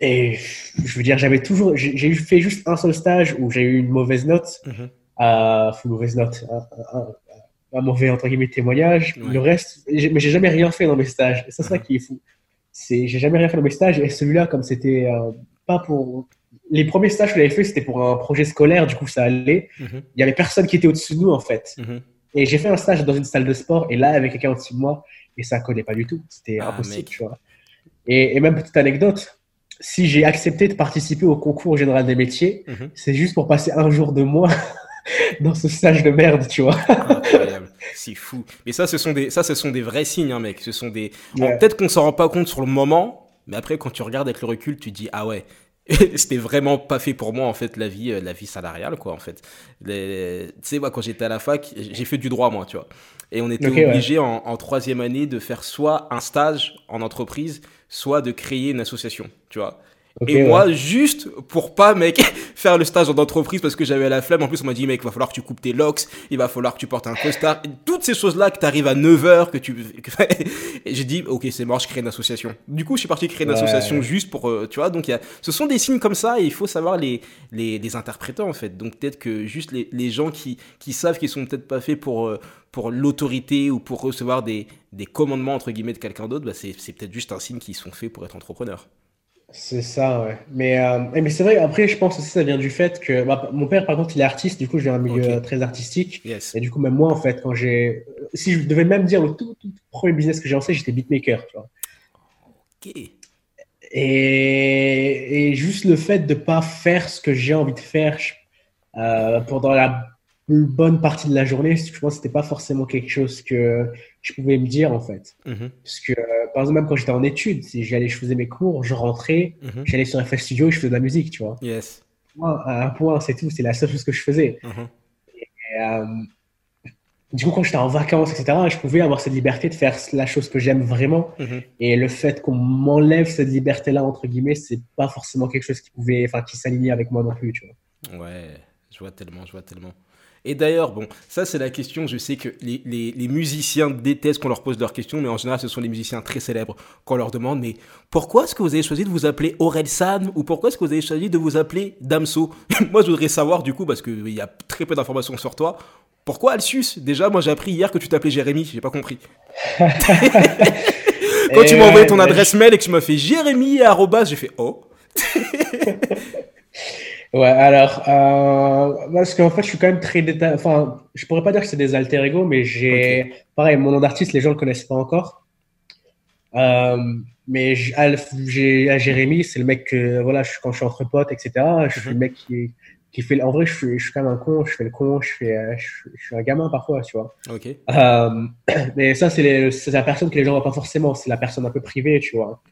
et je veux dire, j'avais toujours, j'ai fait juste un seul stage où j'ai eu une mauvaise note, euh, une mauvaise note, un, un- un mauvais entre guillemets témoignage. Ouais. Le reste, mais j'ai jamais rien fait dans mes stages. Et c'est ça Mhm. qui est fou. C'est, j'ai jamais rien fait dans mes stages. Et celui-là, comme c'était euh, pas pour les premiers stages que j'avais fait, c'était pour un projet scolaire. Du coup, ça allait. mhm, Il y avait personne qui était au-dessus de nous en fait. mhm. Et j'ai fait un stage dans une salle de sport et là, avec quelqu'un au-dessus de moi, et ça collait pas du tout. C'était Ah, impossible, mec. tu vois. Et, et même petite anecdote, si j'ai accepté de participer au concours général des métiers, Mhm. c'est juste pour passer un jour de mois dans ce stage de merde, tu vois. Incroyable. C'est fou. Mais ça, ce sont des, ça, ce sont des vrais signes, hein, mec. Ce sont des. Ouais. Peut-être qu'on s'en rend pas compte sur le moment, mais après, quand tu regardes avec le recul, tu te dis ah ouais. C'était vraiment pas fait pour moi en fait la vie euh, la vie salariale quoi en fait. Tu sais moi quand j'étais à la fac j'ai fait du droit moi tu vois et on était ouais. obligé en, en troisième année de faire soit un stage en entreprise soit de créer une association tu vois Et ouais. moi, juste pour pas, mec, faire le stage en entreprise parce que j'avais la flemme. En plus, on m'a dit, mec, il va falloir que tu coupes tes locks, il va falloir que tu portes un costard. Et toutes ces choses-là, que t'arrives à 9h, que tu. j'ai dit, ok, c'est mort, je crée une association. Du coup, je suis parti créer une Ouais. association juste pour. euh, tu vois, donc il y a... ce sont des signes comme ça et il faut savoir les, les, les interpréter, en fait. Donc peut-être que juste les, les gens qui, qui savent qu'ils sont peut-être pas faits pour. euh, pour l'autorité ou pour recevoir des, des commandements entre guillemets de quelqu'un d'autre, bah c'est c'est peut-être juste un signe qu'ils sont faits pour être entrepreneurs. C'est ça, ouais. Mais, euh, mais c'est vrai, après, je pense aussi que ça vient du fait que bah, mon père, par contre, il est artiste, du coup, j'ai un milieu euh, très artistique. Yes. Et du coup, même moi, en fait, quand j'ai. Si je devais même dire le tout, tout premier business que j'ai lancé, j'étais beatmaker, tu vois. Ok. Et, et juste le fait de pas faire ce que j'ai envie de faire euh, pendant la bonne partie de la journée, je pense que c'était pas forcément quelque chose que je pouvais me dire, en fait. Mhm, Parce que, euh, par exemple, même quand j'étais en études, si j'allais, je faisais mes cours, je rentrais, mhm. j'allais sur FL Studio et je faisais de la musique, tu vois. Yes. Moi, à un point, c'est tout, c'est la seule chose que je faisais. Mhm. Et, euh, du coup, quand j'étais en vacances, etc., je pouvais avoir cette liberté de faire la chose que j'aime vraiment. Et le fait qu'on m'enlève cette liberté-là, entre guillemets, c'est pas forcément quelque chose qui pouvait, enfin, qui s'alignait avec moi non plus, tu vois. Ouais, je vois tellement, je vois tellement. Et d'ailleurs, bon, ça c'est la question, je sais que les, les, les musiciens détestent qu'on leur pose leurs questions, mais en général ce sont les musiciens très célèbres qu'on leur demande, mais pourquoi est-ce que vous avez choisi de vous appeler Aurel San ou pourquoi est-ce que vous avez choisi de vous appeler Damso? Moi je voudrais savoir du coup, parce qu'il y a très peu d'informations sur toi, pourquoi Alcius? Déjà, moi j'ai appris hier que tu t'appelais Jérémy, j'ai pas compris. Quand Et tu m'as envoyé ouais, ton adresse mail et que tu m'as fait Jérémy arrobas, j'ai fait oh. Ouais, alors, euh, parce qu'en fait, je suis quand même très déta... Enfin, je pourrais pas dire que c'est des alter ego, mais j'ai, pareil, mon nom d'artiste, les gens le connaissent pas encore. Euh, mais j'ai à Jérémy, c'est le mec que, voilà, je, quand je suis entre potes, etc., je suis le mec qui, qui fait, en vrai, je suis, je suis quand même un con, je fais le con, je fais, euh, je, je suis un gamin parfois, tu vois. Ok. Euh, mais ça, c'est la personne que les gens voient pas forcément, c'est la personne un peu privée, tu vois.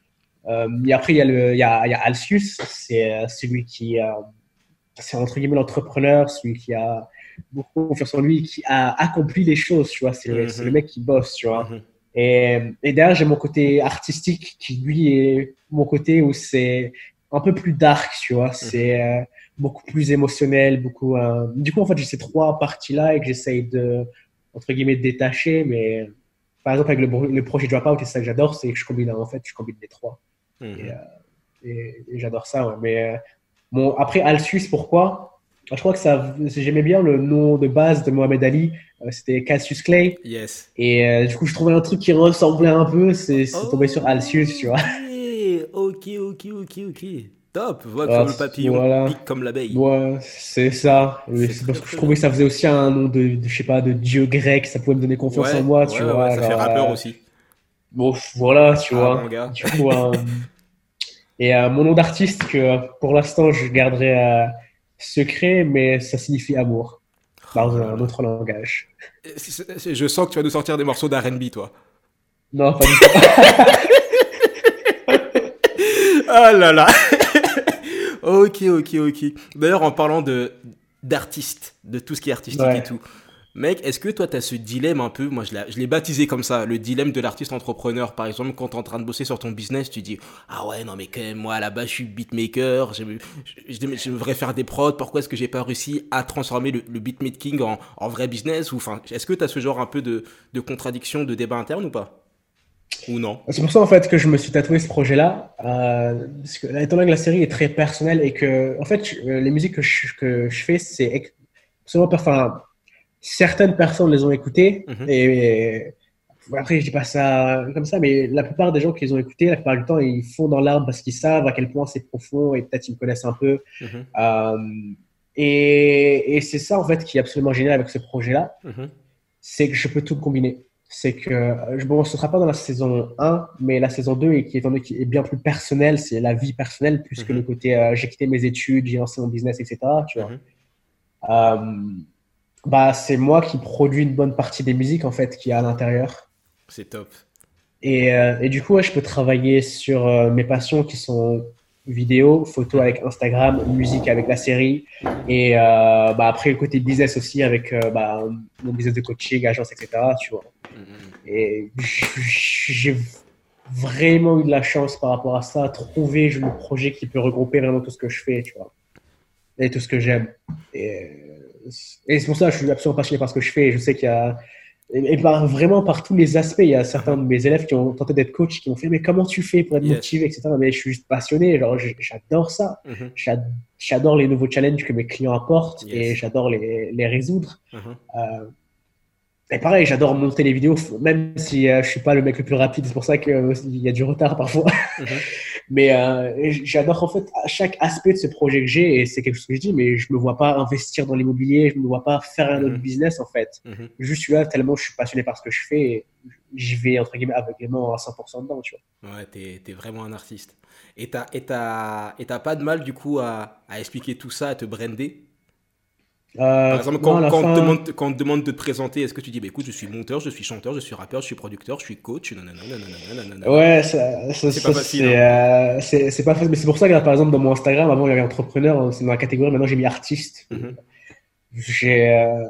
Et après, il y a le, y a, y a Alcius, c'est celui qui, euh, c'est entre guillemets l'entrepreneur, celui qui a beaucoup confiance en lui, qui a accompli les choses, tu vois. C'est le, Mhm. le mec qui bosse, tu vois. Mhm. Et, et derrière, j'ai mon côté artistique qui, lui, est mon côté où c'est un peu plus dark, tu vois. C'est euh, beaucoup plus émotionnel, beaucoup. euh, Du coup, en fait, j'ai ces trois parties-là et que j'essaye de, entre guillemets, détacher. Mais par exemple, avec le, le projet Dropout, et c'est ça que j'adore, c'est que je combine, en fait, je combine les trois. Mhm. Et, euh, et, et j'adore ça. ouais. Mais bon, après, Alsus, pourquoi? Je crois que ça, j'aimais bien le nom de base de Mohamed Ali. euh, C'était Cassius Clay. Yes. Et euh, du coup, je trouvais un truc qui ressemblait un peu. C'est c'est tombé sur Alcius, tu vois. Ok, ok, ok, ok. Top. Vois Ah, comme le papillon, voilà. pique comme l'abeille. Ouais, c'est ça. C'est parce que je trouvais que ça faisait aussi un nom de, de, je sais pas, de dieu grec. Ça pouvait me donner confiance Ouais, en moi, ouais, tu ouais, vois. ça fait genre, rappeur euh, aussi. Bon, voilà, tu Ah, vois. Du coup, euh, et euh, mon nom d'artiste, que pour l'instant, je garderai euh, secret, mais ça signifie amour. Dans un autre langage. Je sens que tu vas nous sortir des morceaux d'R&B, toi. Non, pas du tout. Ah là là. ok, ok, ok. D'ailleurs, en parlant de d'artiste, de tout ce qui est artistique Ouais. et tout. Mec, est-ce que toi, tu as ce dilemme un peu? Moi, je l'ai baptisé comme ça, le dilemme de l'artiste entrepreneur. Par exemple, quand tu es en train de bosser sur ton business, tu dis Ah ouais, non, mais quand même, moi, base, je suis beatmaker, je, devrais faire des prods, pourquoi est-ce que j'ai pas réussi à transformer le, le beatmaking en, vrai business Est-ce que tu as ce genre un peu de, contradiction, de débat interne ou pas? Ou non? C'est pour ça en fait que je me suis tatoué ce projet-là, euh, étant donné que la série est très personnelle et que en fait euh, les musiques que je, fais c'est absolument enfin certaines personnes les ont écoutées Mhm. et, après je dis pas ça comme ça mais la plupart des gens qui les ont écoutées la plupart du temps ils font dans l'arbre parce qu'ils savent à quel point c'est profond et peut-être ils me connaissent un peu Mhm, Euh, et, et c'est ça en fait qui est absolument génial avec ce projet-là mhm. c'est que je peux tout combiner. c'est que, bon, ce sera pas dans la saison 1, mais la saison 2, et qui est, qui est bien plus personnelle, c'est la vie personnelle, plus que mhm. le côté euh, j'ai quitté mes études, j'ai lancé mon business, etc. Tu vois. Euh, bah, c'est moi qui produis une bonne partie des musiques, en fait, qui y a à l'intérieur. C'est top. Et, euh, et, du coup, je peux travailler sur mes passions qui sont vidéo, photo avec Instagram, musique avec la série, et euh, bah, après le côté business aussi avec euh, bah, mon business de coaching, agence, etc. Tu vois. Mm-hmm. Et j'ai vraiment eu de la chance par rapport à ça, trouver le projet qui peut regrouper vraiment tout ce que je fais, tu vois, et tout ce que j'aime. Et, et c'est pour ça que je suis absolument passionné par ce que je fais. Je sais qu'il y a et, par, vraiment par tous les aspects. Il y a certains de mes élèves qui ont tenté d'être coach, qui m'ont fait Mais comment tu fais pour être motivé, etc. Mais je suis juste passionné. Genre, j'adore ça. Mm-hmm. J'adore les nouveaux challenges que mes clients apportent et j'adore les, les, résoudre. Mm-hmm. Euh, et pareil, j'adore monter les vidéos, même si euh, je suis pas le mec le plus rapide. C'est pour ça qu'il euh, y a du retard parfois. Mm-hmm. Mais euh, j'adore en fait chaque aspect de ce projet que j'ai et c'est quelque chose que je dis, mais je me vois pas investir dans l'immobilier, je me vois pas faire un autre mhm. business en fait. Mhm. Je suis là tellement je suis passionné par ce que je fais et j'y vais entre guillemets aveuglément à 100% dedans, tu vois. Ouais, t'es es vraiment un artiste. Et t'as et pas de mal du coup à, à expliquer tout ça, à te brander? Par exemple, quand, quand, on demande, quand, on te demande, de te présenter, est-ce que tu dis, bah, écoute, je suis monteur, je suis chanteur, je suis rappeur, je suis producteur, je suis coach, Ouais, c'est pas facile. Hein. Euh, c'est pas facile, mais c'est pour ça que, par exemple, dans mon Instagram, avant, il y avait entrepreneur, hein, c'est dans la catégorie, maintenant, j'ai mis artiste. Mhm. J'ai. Euh,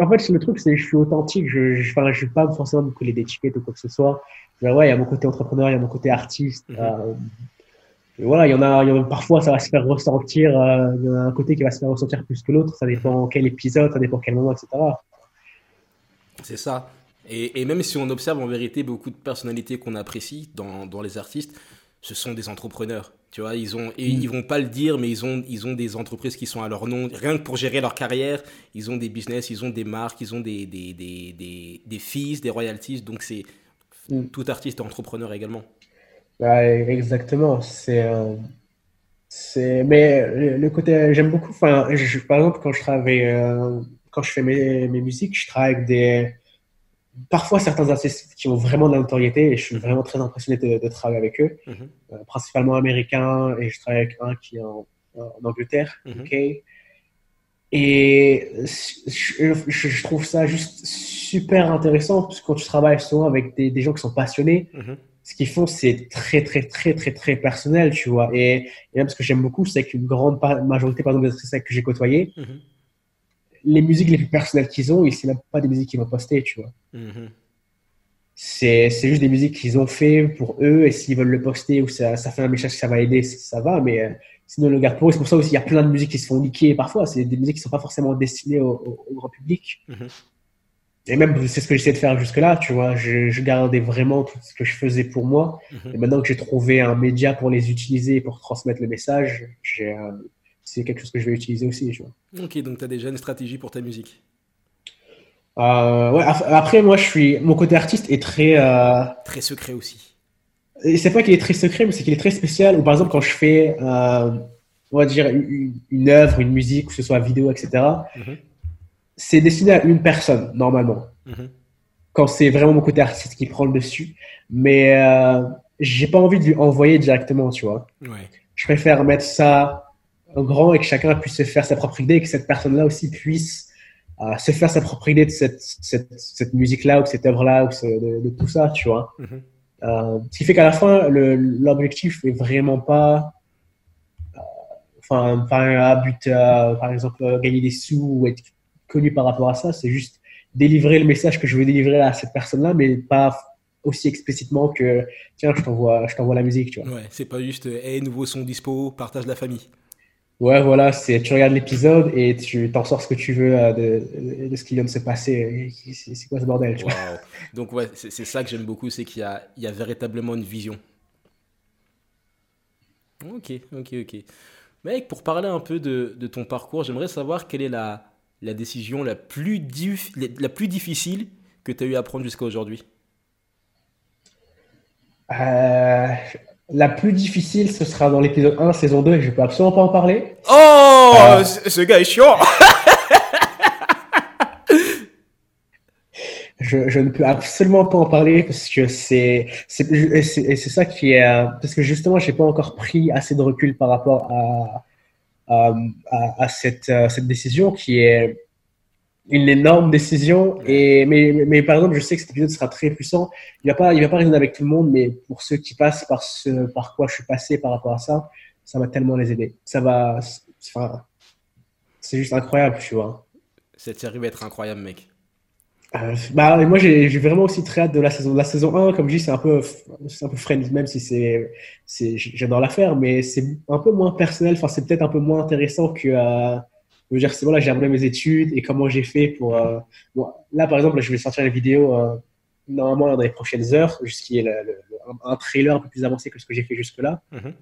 en fait, le truc, c'est que je suis authentique, je ne je, vais pas forcément me coller d'étiquette ou quoi que ce soit. Ouais, il y a mon côté entrepreneur, il y a mon côté artiste. Mhm voilà, il y en a, il y en a, parfois ça va se faire ressentir, euh, il y en a un côté qui va se faire ressentir plus que l'autre, ça dépend quel épisode, ça dépend quel moment, etc. C'est ça. Et, et, même si on observe en vérité beaucoup de personnalités qu'on apprécie dans, dans, les artistes, ce sont des entrepreneurs. Tu vois, ils ont, et mm. ils vont pas le dire, mais ils ont, ils ont des entreprises qui sont à leur nom, rien que pour gérer leur carrière. Ils ont des business, ils ont des marques, ils ont des, des, des, des, des fees, des royalties. Donc c'est mm. tout artiste entrepreneur également exactement. C'est, euh, c'est, mais le, côté, j'aime beaucoup. Enfin, par exemple, quand je travaille, euh, quand je fais mes, mes musiques, je travaille avec des, parfois certains artistes qui ont vraiment de la notoriété et je suis vraiment très impressionné de, travailler avec eux, mhm. euh, principalement américains et je travaille avec un qui est en, Angleterre, mhm. ok. Et je, je, trouve ça juste super intéressant parce que quand tu travailles souvent avec des, des gens qui sont passionnés, mhm ce qu'ils font, c'est très, très, très, très, très personnel, tu vois. Et, même ce que j'aime beaucoup, c'est qu'une grande majorité, par exemple, des artistes que j'ai côtoyés, mhm. les musiques les plus personnelles qu'ils ont, c'est même pas des musiques qu'ils vont poster, tu vois. Mhm. C'est juste des musiques qu'ils ont fait pour eux, et s'ils veulent le poster ou ça, ça fait un message que ça va aider, ça va, mais euh, sinon, le garde pour eux. C'est pour ça aussi, il y a plein de musiques qui se font niquer parfois. C'est des musiques qui sont pas forcément destinées au, grand public. Mhm. Et même, c'est ce que j'essaie de faire jusque-là, tu vois. Je, je, gardais vraiment tout ce que je faisais pour moi. Mhm. Et maintenant que j'ai trouvé un média pour les utiliser, pour transmettre le message, c'est quelque chose que je vais utiliser aussi, tu vois. Ok, donc tu as déjà une stratégie pour ta musique? Euh, ouais, après, moi, je suis, mon côté artiste est très. Euh, très secret aussi. C'est pas qu'il est très secret, mais c'est qu'il est très spécial. Ou par exemple, quand je fais, euh, on va dire, une, une, œuvre, une musique, que ce soit vidéo, etc., c'est destiné à une personne, normalement. Mhm. Quand c'est vraiment mon côté artiste qui prend le dessus. Mais euh, j'ai pas envie de lui envoyer directement, tu vois. Je préfère mettre ça en grand et que chacun puisse se faire sa propre idée et que cette personne-là aussi puisse euh, se faire sa propre idée de cette, cette, cette musique-là ou de cette œuvre-là ou de, tout ça, tu vois. Mhm. euh, ce qui fait qu'à la fin, l'objectif est vraiment pas euh, enfin, un but, euh, par exemple, gagner des sous ou être connu par rapport à ça. C'est juste délivrer le message que je veux délivrer à cette personne-là, mais pas aussi explicitement que tiens, je t'envoie, je t'envoie la musique, tu vois. Ouais, c'est pas juste, hé, nouveau son dispo, partage la famille. Ouais, voilà, c'est tu regardes l'épisode et tu t'en sors ce que tu veux euh, de, de, ce qui vient de se passer. C'est quoi ce bordel, tu vois? Donc, ouais, c'est ça que j'aime beaucoup, c'est qu'il y a, il y a véritablement une vision. Ok, ok, ok. Mec, pour parler un peu de, de ton parcours, j'aimerais savoir quelle est la, la décision la plus, la plus difficile que tu as eu à prendre jusqu'à aujourd'hui euh, La plus difficile, ce sera dans l'épisode 1, saison 2, et je ne peux absolument pas en parler. Oh euh, Ce gars est chiant je, je, ne peux absolument pas en parler parce que c'est c'est ça qui est parce que justement j'ai pas encore pris assez de recul par rapport à à, à, cette, cette décision qui est une énorme décision. Et mais, mais par exemple je sais que cet épisode sera très puissant. Il va pas il va pas résonner avec tout le monde mais pour ceux qui passent par ce par quoi je suis passé par rapport à ça ça va tellement les aider. Ça va enfin c'est juste incroyable tu vois. Cette série va être incroyable mec euh, bah, moi, j'ai vraiment aussi très hâte de la saison. La saison 1, comme je dis, c'est un peu, un peu friendly, même si c'est, j'adore la faire, mais c'est un peu moins personnel. Enfin, c'est peut-être un peu moins intéressant que, euh, je veux dire, c'est voilà, j'ai abandonné mes études et comment j'ai fait pour, euh, bon, là, par exemple, je vais sortir la vidéo, euh, normalement, dans les prochaines heures, jusqu'il y ait un trailer un peu plus avancé que ce que j'ai fait jusque-là. Mm-hmm.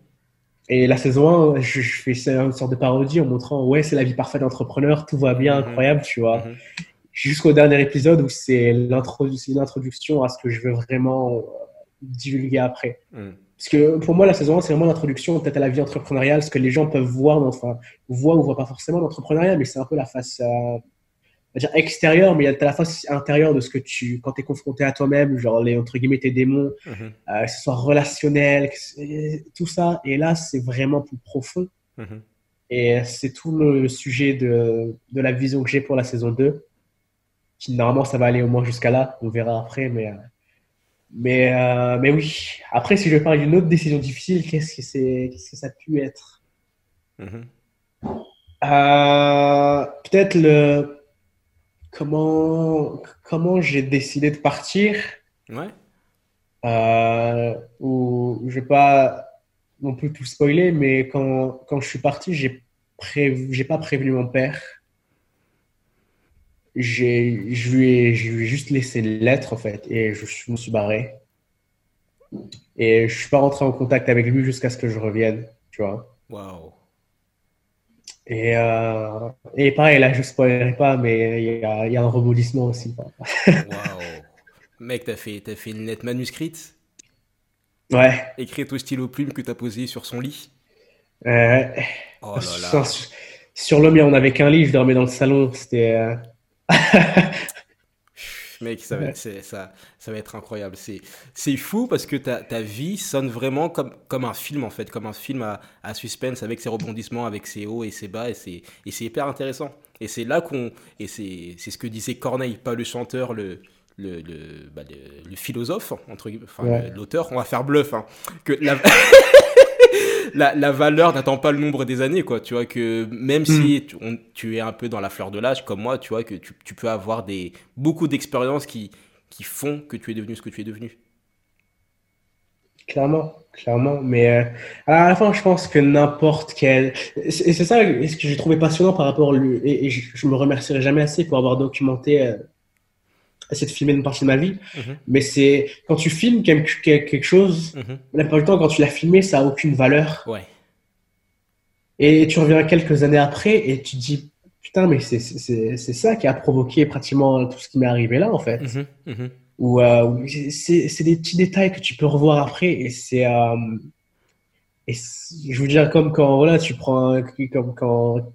Et la saison 1, je, je, fais une sorte de parodie en montrant, ouais, c'est la vie parfaite d'entrepreneur, tout va bien, mm-hmm. incroyable, tu vois. Mm-hmm jusqu'au dernier épisode où c'est l'introduction à ce que je veux vraiment euh, divulguer après. Hmm. Parce que pour moi, la saison 1, c'est vraiment l'introduction peut-être à la vie entrepreneuriale, ce que les gens peuvent voir, enfin, voient ou voient pas forcément l'entrepreneuriat, mais c'est un peu la face euh, dire extérieure, mais il y a la face intérieure de ce que tu, quand tu es confronté à toi-même, genre les, entre guillemets, tes démons, hmm. euh, que ce soit relationnel, tout ça. Et là, c'est vraiment plus profond. Hmm. Et c'est tout le sujet de, de la vision que j'ai pour la saison 2 normalement ça va aller au moins jusqu'à là, on verra après, mais euh, mais euh, mais oui. Après, si je parle d'une autre décision difficile, qu'est-ce que c'est, qu'est-ce que ça a pu être? Mm-hmm. euh, Peut-être le comment comment j'ai décidé de partir? Ouais. ou je vais pas non plus tout spoiler, mais quand, quand je suis parti, j'ai prévu, j'ai pas prévenu mon père je, lui ai, ai juste laissé une lettre, en fait, et je, me suis barré. Et je suis pas rentré en contact avec lui jusqu'à ce que je revienne, tu vois. Waouh. Et, euh, et pareil, là, je spoilerai pas, mais il y a, y a, un rebondissement aussi. Waouh. Mec, t'as fait, as fait une lettre manuscrite? Ouais. Écrite au stylo plume que t'as posé sur son lit? Ouais. Oh là là. Sur, sur le mien, on avait qu'un lit, je dormais dans le salon. C'était. Euh, Mec, ça va, ça, ça va être incroyable. C'est fou parce que ta, ta, vie sonne vraiment comme, comme un film, en fait, comme un film à, à suspense avec ses rebondissements, avec ses hauts et ses bas. Et c'est hyper intéressant. Et c'est là qu'on. Et c'est ce que disait Corneille, pas le chanteur, le, le, le, bah, le, philosophe, entre enfin, l'auteur, on va faire bluff, hein, que la, la, valeur n'attend pas le nombre des années, quoi. Tu vois, que même si hmm. tu, es un peu dans la fleur de l'âge, comme moi, tu vois, que tu, peux avoir des, beaucoup d'expériences qui, qui font que tu es devenu ce que tu es devenu. Clairement, clairement. Mais euh, à la fin, je pense que n'importe quel. Et c'est ça ce que j'ai trouvé passionnant par rapport. Lui, et, je, me remercierai jamais assez pour avoir documenté euh, essayer de filmer une partie de ma vie. Mhm. Mais c'est quand tu filmes quelque chose, mhm. la plupart du temps, quand tu l'as filmé, ça a aucune valeur. Ouais. Et tu reviens quelques années après et tu te dis, putain, mais c'est ça qui a provoqué pratiquement tout ce qui m'est arrivé là, en fait. Mhm. Ou euh, c'est des petits détails que tu peux revoir après et c'est. Euh, et je veux dire, comme quand voilà, tu prends. Comme quand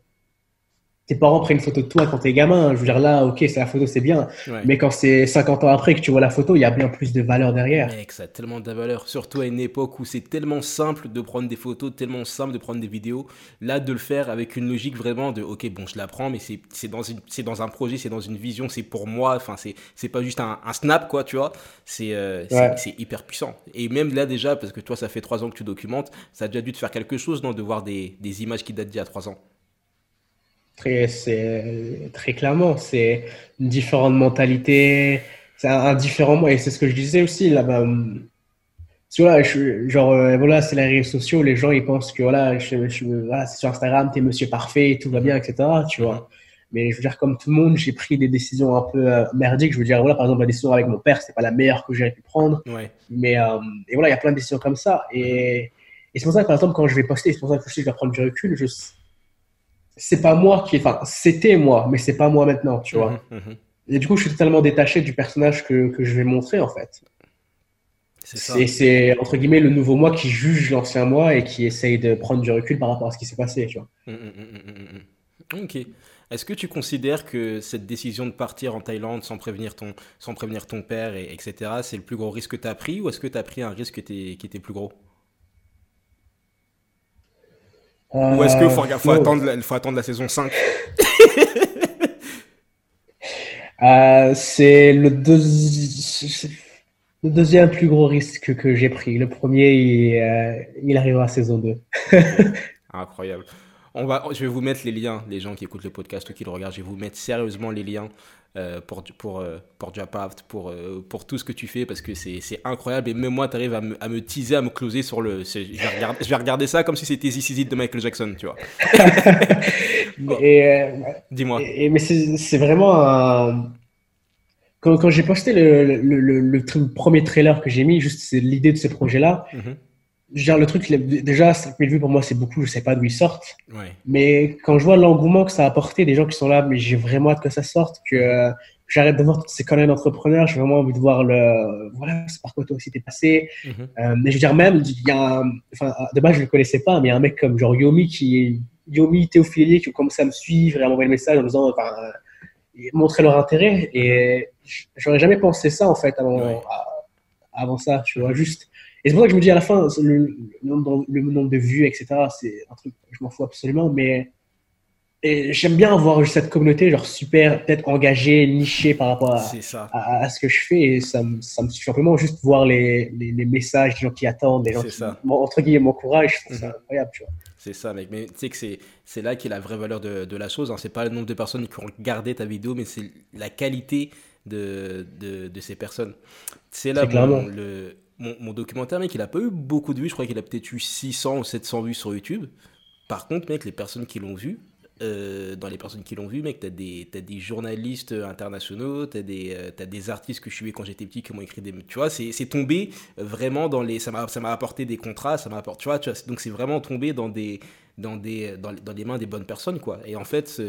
tes parents prennent une photo de toi quand t'es gamin. Je veux dire, là, ok, c'est la photo, c'est bien. Mais quand c'est 50 ans après que tu vois la photo, il y a bien plus de valeur derrière. Mec, ça a tellement de valeur. Surtout à une époque où c'est tellement simple de prendre des photos, tellement simple de prendre des vidéos. Là, de le faire avec une logique vraiment de, ok, bon, je la prends, mais c'est dans, dans un projet, c'est dans une vision, c'est pour moi. Enfin, c'est pas juste un, snap, quoi, tu vois. Euh, c'est hyper puissant. Et même là, déjà, parce que toi, ça fait trois ans que tu documentes, ça a déjà dû te faire quelque chose, non, de voir des, des images qui datent d'il y a trois ans. Très, très clairement, c'est une différente mentalité, c'est un, différent et c'est ce que je disais aussi là-bas. Tu vois, je, genre euh, voilà, c'est les réseaux sociaux, les gens ils pensent que voilà, je, je voilà, c'est sur Instagram, t'es Monsieur parfait, tout va bien, etc. Tu vois. Mais je veux dire, comme tout le monde, j'ai pris des décisions un peu euh, merdiques. Je veux dire, voilà, par exemple, la décision avec mon père, c'est pas la meilleure que j'aurais pu prendre. Ouais. Mais euh, et voilà, il y a plein de décisions comme ça. Et, et c'est pour ça que par exemple, quand je vais poster, c'est pour ça que je vais prendre du recul. Je, c'est pas moi qui, enfin, c'était moi, mais c'est pas moi maintenant, tu vois. Mhm, mhm. Et du coup, je suis totalement détaché du personnage que, que je vais montrer, en fait. C'est entre guillemets le nouveau moi qui juge l'ancien moi et qui essaye de prendre du recul par rapport à ce qui s'est passé, tu vois. Mhm, Ok. Est-ce que tu considères que cette décision de partir en Thaïlande sans prévenir ton, sans prévenir ton père, et, etc., c'est le plus gros risque que tu as pris ou est-ce que tu as pris un risque qui était, qui était plus gros? Ou est-ce qu'il faut, faut, attendre, faut attendre la saison 5 euh, C'est le, le, deuxième plus gros risque que j'ai pris. Le premier, il, euh, il arrivera à saison 2. Incroyable. On va, je vais vous mettre les liens, les gens qui écoutent le podcast ou qui le regardent, je vais vous mettre sérieusement les liens euh, pour, pour, euh, pour pour, euh, pour tout ce que tu fais, parce que c'est incroyable. Et même moi, tu arrives à me, à me teaser, à me closer sur le... Je vais, regarder, je vais regarder ça comme si c'était This Is de Michael Jackson, tu vois. Dis-moi. Mais c'est vraiment un... Quand, quand j'ai posté le, le, le, premier trailer que j'ai mis, juste l'idée de ce projet-là, mm-hmm genre le truc déjà 5000 vues pour moi c'est beaucoup je sais pas d'où ils sortent. Mais quand je vois l'engouement que ça a apporté des gens qui sont là mais j'ai vraiment hâte que ça sorte que j'arrête de voir tous ces conneries d'entrepreneurs j'ai vraiment envie de voir le voilà c'est par quoi toi aussi t'es passé. Mm-hmm. euh, mais je veux dire même il y a un... enfin de base je le connaissais pas mais il y a un mec comme genre Yomi qui Yomi Théophile qui ont commencé à me suivre et à m'envoyer le message en disant enfin montrer leur intérêt. Et j'aurais jamais pensé ça en fait avant avant ça tu vois juste et c'est pour ça que je me dis à la fin, le, nombre de vues, etc., c'est un truc que je m'en fous absolument, mais j'aime bien avoir cette communauté genre super peut-être engagée, nichée par rapport à, à, ce que je fais et ça, me, ça me suffit simplement juste voir les, les, messages des gens qui attendent, des gens qui, entre guillemets, m'encouragent, je trouve ça mhm. incroyable, tu vois. C'est ça, mec. Mais tu sais que c'est là qui est la vraie valeur de, de la chose. Hein. C'est pas le nombre de personnes qui ont regardé ta vidéo, mais c'est la qualité de, de, de, ces personnes. C'est là bon, le, mon, documentaire, mec, il a pas eu beaucoup de vues. Je crois qu'il a peut-être eu 600 ou 700 vues sur YouTube. Par contre, mec, les personnes qui l'ont vu, euh, dans les personnes qui l'ont vu, mec, t'as des, as des journalistes internationaux, t'as des, euh, des artistes que je suivais quand j'étais petit qui m'ont écrit des. Tu vois, c'est tombé vraiment dans les. Ça m'a apporté des contrats, ça m'a apporté. Tu vois, tu vois donc c'est vraiment tombé dans des. Dans, des, dans, dans, les mains des bonnes personnes, quoi. Et en fait,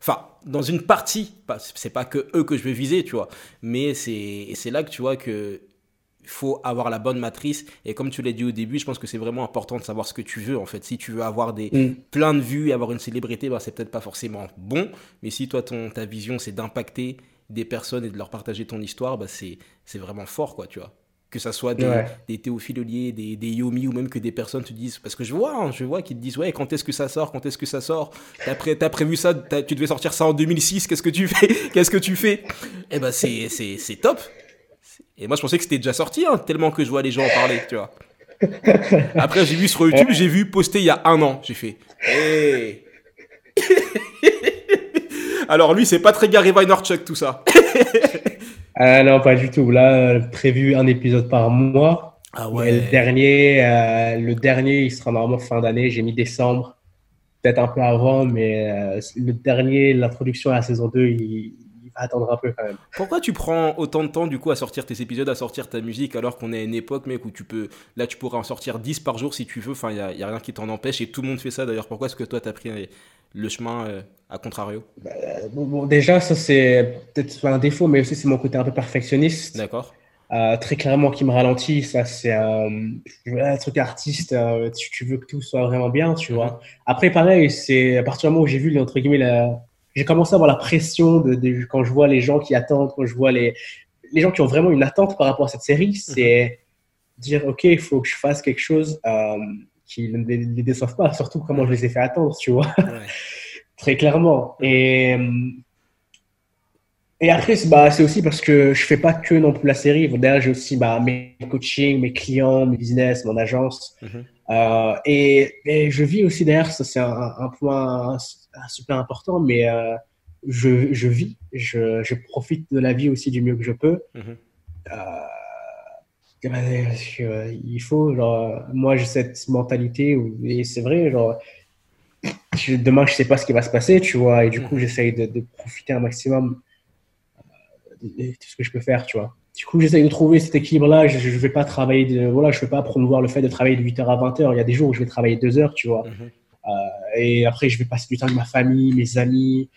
enfin, dans une partie, c'est pas que eux que je vais viser, tu vois, mais c'est là que tu vois que il faut avoir la bonne matrice. Et comme tu l'as dit au début, je pense que c'est vraiment important de savoir ce que tu veux. En fait, si tu veux avoir des mm. plein de vues et avoir une célébrité, bah, c'est peut-être pas forcément bon. Mais si toi, ton, ta vision, c'est d'impacter des personnes et de leur partager ton histoire, bah, c'est, vraiment fort, quoi, tu vois. Que ça soit des, des des, des Yomi ou même que des personnes te disent. Parce que je vois, hein, je vois qu'ils te disent Ouais, quand est-ce que ça sort Quand est-ce que ça sort? T'as, pré, as prévu ça Tu devais sortir ça en 2006. Qu'est-ce que tu fais? Qu'est-ce que tu fais? Eh ben, c'est top. Et moi, je pensais que c'était déjà sorti, hein, tellement que je vois les gens en parler, tu vois. Après, j'ai vu sur YouTube, j'ai vu poster il y a un an. J'ai fait. Hey. Alors, lui, c'est pas très Gary Vaynerchuk, tout ça. ah non, pas du tout. Là, prévu un épisode par mois. Ah ouais. le dernier, euh, le dernier, il sera normalement fin d'année. J'ai mis décembre, peut-être un peu avant, mais euh, le dernier, l'introduction à la saison 2, il, attendre un peu quand même. Pourquoi tu prends autant de temps du coup à sortir tes épisodes, à sortir ta musique, alors qu'on est à une époque, mec, où tu peux. Là, tu pourrais en sortir 10 par jour si tu veux. Enfin, il n'y a, rien qui t'en empêche et tout le monde fait ça d'ailleurs. Pourquoi est-ce que toi, tu as pris le chemin euh, à contrario? Bah, bon, déjà, ça, c'est peut-être un défaut, mais aussi, c'est mon côté un peu perfectionniste. D'accord. Euh, très clairement qui me ralentit, ça c'est euh, un truc artiste, tu, veux que tout soit vraiment bien, tu vois. Mhm. Après pareil, c'est à partir du moment où j'ai vu entre guillemets la, j'ai commencé à avoir la pression de, quand je vois les gens qui attendent, quand je vois les, les gens qui ont vraiment une attente par rapport à cette série, mhm. c'est dire, OK, il faut que je fasse quelque chose euh, qui ne les, déçoive pas, surtout comment je les ai fait attendre, tu vois. Très clairement. Et, euh, et après, bah, c'est aussi parce que je fais pas que non plus la série. Derrière, j'ai aussi bah, mes coachings, mes clients, mes business, mon agence. Mhm. Euh, et, et, je vis aussi derrière, ça c'est un, un, point super important, mais euh, je, je, vis, je, je, profite de la vie aussi du mieux que je peux. Mhm. Euh, euh, il faut, genre, moi j'ai cette mentalité, où, et c'est vrai, genre, demain je sais pas ce qui va se passer, tu vois, et du coup mhm. j'essaye de, de, profiter un maximum de, tout ce que je peux faire, tu vois. Du coup, j'essaye de trouver cet équilibre-là. Je ne vais pas travailler, de, voilà, je ne vais pas promouvoir le fait de travailler de 8h à 20h. Il y a des jours où je vais travailler 2 heures, tu vois. Mhm. Euh, et après, je vais passer du temps avec ma famille, mes amis,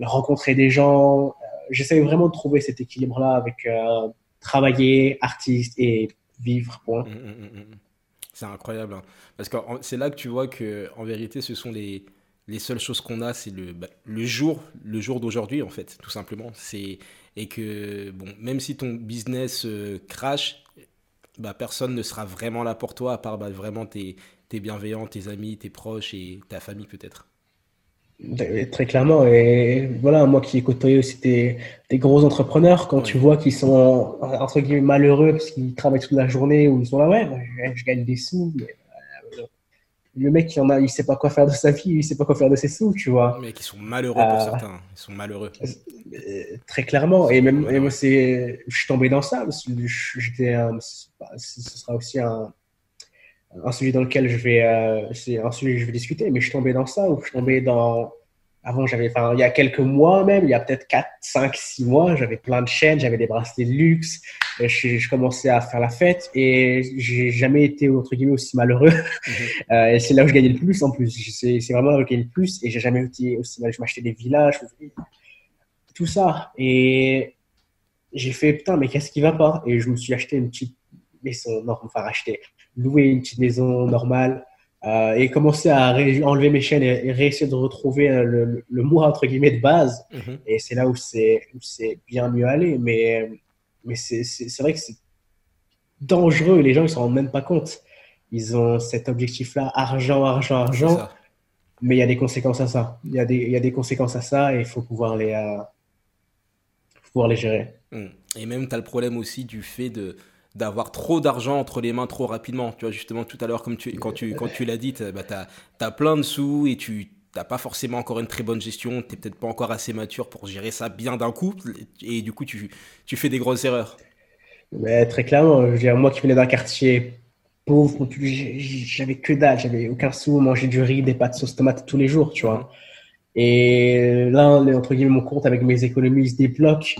rencontrer des gens. Euh, j'essaie vraiment de trouver cet équilibre-là avec euh, travailler, artiste et vivre. Point. Mmh, mmh, mmh, c'est incroyable. Hein. Parce que c'est là que tu vois que, en vérité, ce sont les, les seules choses qu'on a, c'est le, bah, le jour, le jour d'aujourd'hui, en fait, tout simplement. Et que, bon, même si ton business euh, crash, bah, personne ne sera vraiment là pour toi, à part bah, vraiment tes, tes bienveillants, tes amis, tes proches et ta famille, peut-être. Très clairement. Et voilà, moi qui ai côtoyé aussi des, des gros entrepreneurs, quand tu vois qu'ils sont entre guillemets malheureux parce qu'ils travaillent toute la journée ou ils sont là, ouais, je, gagne des sous, mais euh, le mec, il en a, il sait pas quoi faire de sa vie, il sait pas quoi faire de ses sous, tu vois. Mais qui sont malheureux pour euh, certains, ils sont malheureux. Euh, très clairement. Et même, moi, c'est, je suis tombé dans ça. J'étais, ce sera aussi un, un sujet dans lequel je vais, euh, c'est un sujet que je vais discuter, mais je suis tombé dans ça, ou je suis tombé dans, avant j'avais, enfin, il y a quelques mois même, il y a peut-être 4, 5, 6 mois, j'avais plein de chaînes, j'avais des bracelets de luxe, je, je, commençais à faire la fête et j'ai jamais été, entre guillemets, aussi malheureux. Mhm. euh, et c'est là où je gagnais le plus en plus. C'est vraiment là où je gagnais le plus et j'ai jamais été aussi mal. Je m'achetais des villages, tout ça. Et j'ai fait, putain, mais qu'est-ce qui va pas? Et je me suis acheté une petite maison, non, enfin, acheté louer une petite maison normale euh, et commencer à enlever mes chaînes et, réussir de retrouver euh, le, le, moi entre guillemets de base. Mhm. Et c'est là où c'est bien mieux aller. Mais, mais c'est vrai que c'est dangereux. Les gens ils s'en rendent même pas compte. Ils ont cet objectif-là, argent, argent, argent. Mais il y a des conséquences à ça. Il y, a des, il y a des conséquences à ça et il faut pouvoir les, euh, pouvoir les gérer. Hmm. Et même, tu as le problème aussi du fait de, d'avoir trop d'argent entre les mains trop rapidement. Tu vois, justement, tout à l'heure, comme tu, quand tu, quand tu l'as dit, bah, tu as, plein de sous et tu n'as pas forcément encore une très bonne gestion, tu n'es peut-être pas encore assez mature pour gérer ça bien d'un coup, et du coup, tu, tu fais des grosses erreurs. Mais très clairement, je veux moi qui venais d'un quartier pauvre, j'avais que dalle, j'avais aucun sou, manger du riz, des pâtes sauce tomate tous les jours, tu vois. Et là, entre guillemets, mon compte avec mes économies se débloque.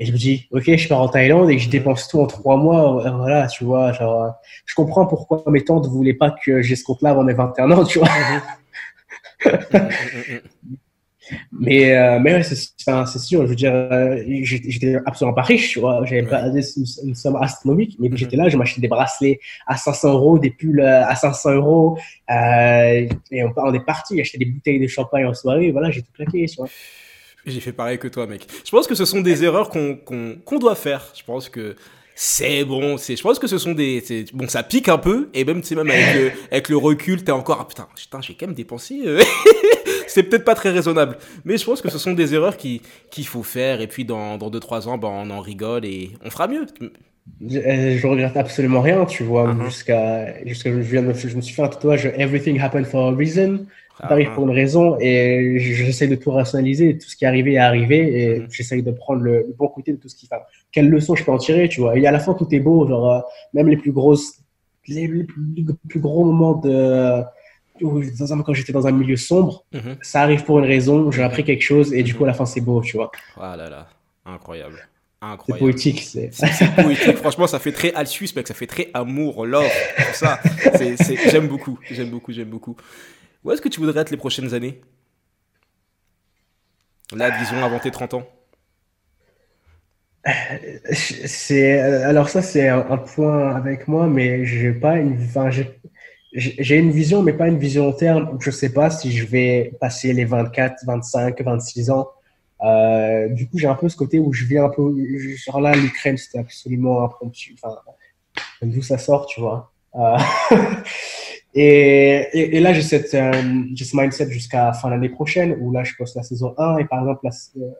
Et je me dis, ok, je pars en Thaïlande et je dépense tout en trois mois. Euh, voilà, tu vois, genre, euh, je comprends pourquoi mes tantes voulaient pas que j'ai ce compte-là avant mes 21 ans, tu vois. mais, euh, mais ouais, c'est sûr, je veux dire, j'étais absolument pas riche, tu vois. J'avais pas une, somme astronomique, mais j'étais là, je m'achetais des bracelets à 500 euros, des pulls à 500 euros. et on, on est parti, acheté des bouteilles de champagne en soirée, voilà, j'ai tout claqué, tu vois. J'ai fait pareil que toi, mec. Je pense que ce sont des erreurs qu'on doit faire. Je pense que c'est bon. Je pense que ce sont des. Bon, ça pique un peu. Et même, même avec, le, avec le recul, t'es encore. Ah, putain, putain j'ai quand même dépensé. Euh. c'est peut-être pas très raisonnable. Mais je pense que ce sont des erreurs qu'il faut faire. Et puis, dans 2-3 ans, ben, on en rigole et on fera mieux. Je, euh, je regrette absolument rien, tu vois. Uh-huh. Jusqu'à. Jusqu'à je, je me suis fait un tatouage Everything happened for a reason. Ça arrive pour une raison et j'essaie de tout rationaliser. Tout ce qui est arrivé est arrivé et mm-hmm. j'essaie de prendre le, bon côté de tout ce qui. Enfin, quelle leçon je peux en tirer, tu vois? Et à la fin, tout est beau. Genre, euh, même les plus grosses, les, plus, gros moments de. quand j'étais dans un milieu sombre, mm-hmm. ça arrive pour une raison. J'ai appris quelque chose et du coup, à la fin, c'est beau, tu vois. Ah là là, incroyable. C'est poétique. C'est poétique. Franchement, ça fait très Alsus, mec. Ça fait très amour, love, tout ça. J'aime beaucoup. J'aime beaucoup. J'aime beaucoup. Où est-ce que tu voudrais être les prochaines années? Là, disons, avant tes 30 ans. C'est alors ça c'est un, point avec moi, mais j'ai pas une, enfin, j'ai une vision, mais pas une vision long terme. Je sais pas si je vais passer les 24, 25, 26 ans. Euh, du coup, j'ai un peu ce côté où je viens un peu, genre là, l'Ukraine, c'était absolument impromptu. Enfin, d'où ça sort, tu vois. Euh, Et, là, j'ai cette, euh, ce mindset jusqu'à fin l'année prochaine, où là, je poste la saison 1, et par exemple, euh,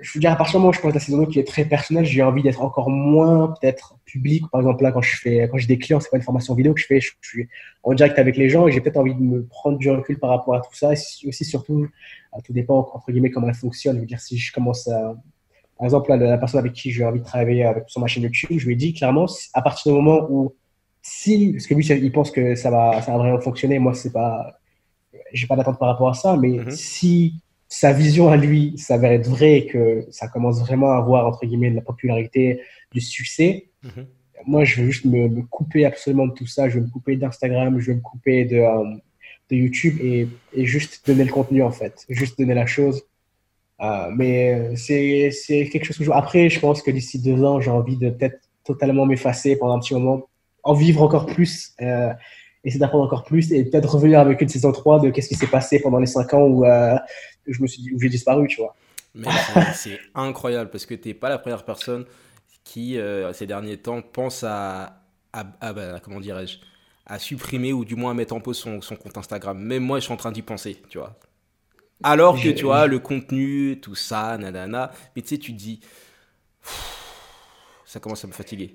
je veux dire, à partir du moment où je poste la saison 2 qui est très personnelle, j'ai envie d'être encore moins peut-être public. Par exemple, là, quand je fais, quand j'ai des clients, c'est pas une formation vidéo que je fais, je, suis en direct avec les gens et j'ai peut-être envie de me prendre du recul par rapport à tout ça. Et aussi, surtout, tout dépend, entre guillemets, comment elle fonctionne. Je veux dire, si je commence à, par exemple, la personne avec qui j'ai envie de travailler avec, sur ma chaîne YouTube, je lui ai dit clairement, à partir du moment où si, parce que lui, il pense que ça va, ça va vraiment fonctionner. Moi, c'est pas, j'ai pas d'attente par rapport à ça, mais mhm. si sa vision à lui s'avère être vraie et que ça commence vraiment à avoir, entre guillemets, de la popularité, du succès, mhm. moi, je veux juste me, couper absolument de tout ça. Je veux me couper d'Instagram, je veux me couper de, euh, de YouTube et, et, juste donner le contenu, en fait. Juste donner la chose. Euh, mais c'est, c'est quelque chose que je... Après, je pense que d'ici deux ans, j'ai envie de peut-être totalement m'effacer pendant un petit moment en vivre encore plus euh, essayer d'apprendre encore plus et peut-être revenir avec une saison 3 de qu'est-ce qui s'est passé pendant les 5 ans où, euh, je me suis où j'ai disparu, tu vois. Mais c'est incroyable parce que tu n'es pas la première personne qui, euh, ces derniers temps, pense à, à, bah, comment dirais-je, à supprimer ou du moins à mettre en pause son, son compte Instagram. Même moi, je suis en train d'y penser, tu vois. Alors que, tu vois, le contenu, tout ça, nanana, mais tu sais, tu te dis, ça commence à me fatiguer.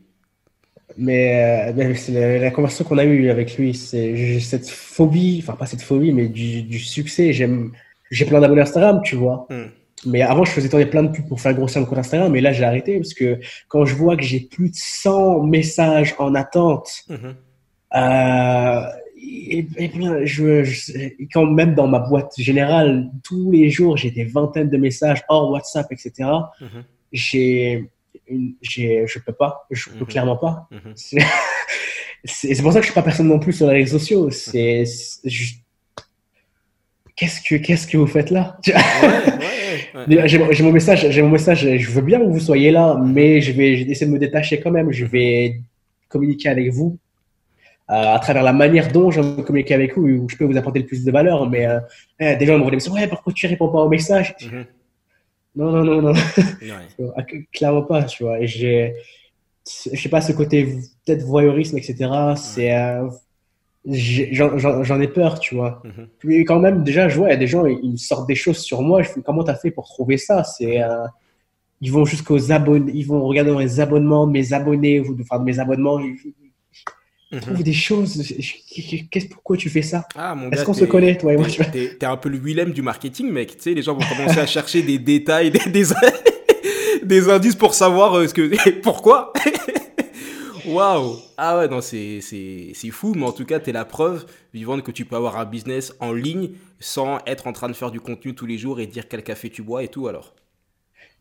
Mais, euh, c'est la, conversation qu'on a eue avec lui, c'est cette phobie, enfin pas cette phobie, mais du, du succès. J'aime, j'ai plein d'abonnés Instagram, tu vois. Hmm. Mais avant, je faisais tourner plein de pubs pour faire grossir mon compte Instagram, mais là, j'ai arrêté parce que quand je vois que j'ai plus de 100 messages en attente, mhm. euh, et, je, quand même dans ma boîte générale, tous les jours, j'ai des vingtaines de messages hors WhatsApp, etc. J'ai, j'ai, je peux pas, je peux mhm. clairement pas. C'est pour ça que je suis pas personne non plus sur les réseaux sociaux. C'est, qu'est-ce que qu'est-ce que vous faites là? J'ai mon message, j'ai mon message. Je veux bien que vous soyez là, mais je vais essayer de me détacher quand même. Je vais communiquer avec vous euh, à travers la manière dont je vais communiquer avec vous, où je peux vous apporter le plus de valeur. Mais euh, eh, des gens me disent ouais, pourquoi tu réponds pas au message? Mhm. Non, non, non, non, ah, clairement pas. Tu vois, et j'ai, je sais pas ce côté peut-être voyeurisme, etc. C'est euh, j'en ai peur, tu vois. Mm Puis quand même, déjà, je vois, il y a des gens, ils sortent des choses sur moi. Je fais, comment t'as fait pour trouver ça? C'est, euh, ils vont jusqu'aux abonnés, ils vont regarder dans les abonnements de mes abonnés, enfin de mes abonnements. Ils, mhm. trouvent des choses. Qu'est-ce, pourquoi tu fais ça? Ah, Est-ce qu'on se connaît, toi et moi T'es, es un peu le Willem du marketing, mec. Tu sais, les gens vont commencer à chercher des détails, des, des, des indices pour savoir euh, ce que, pourquoi? Waouh Ah ouais, non, c'est fou, mais en tout cas, tu es la preuve vivante que tu peux avoir un business en ligne sans être en train de faire du contenu tous les jours et dire quel café tu bois et tout alors.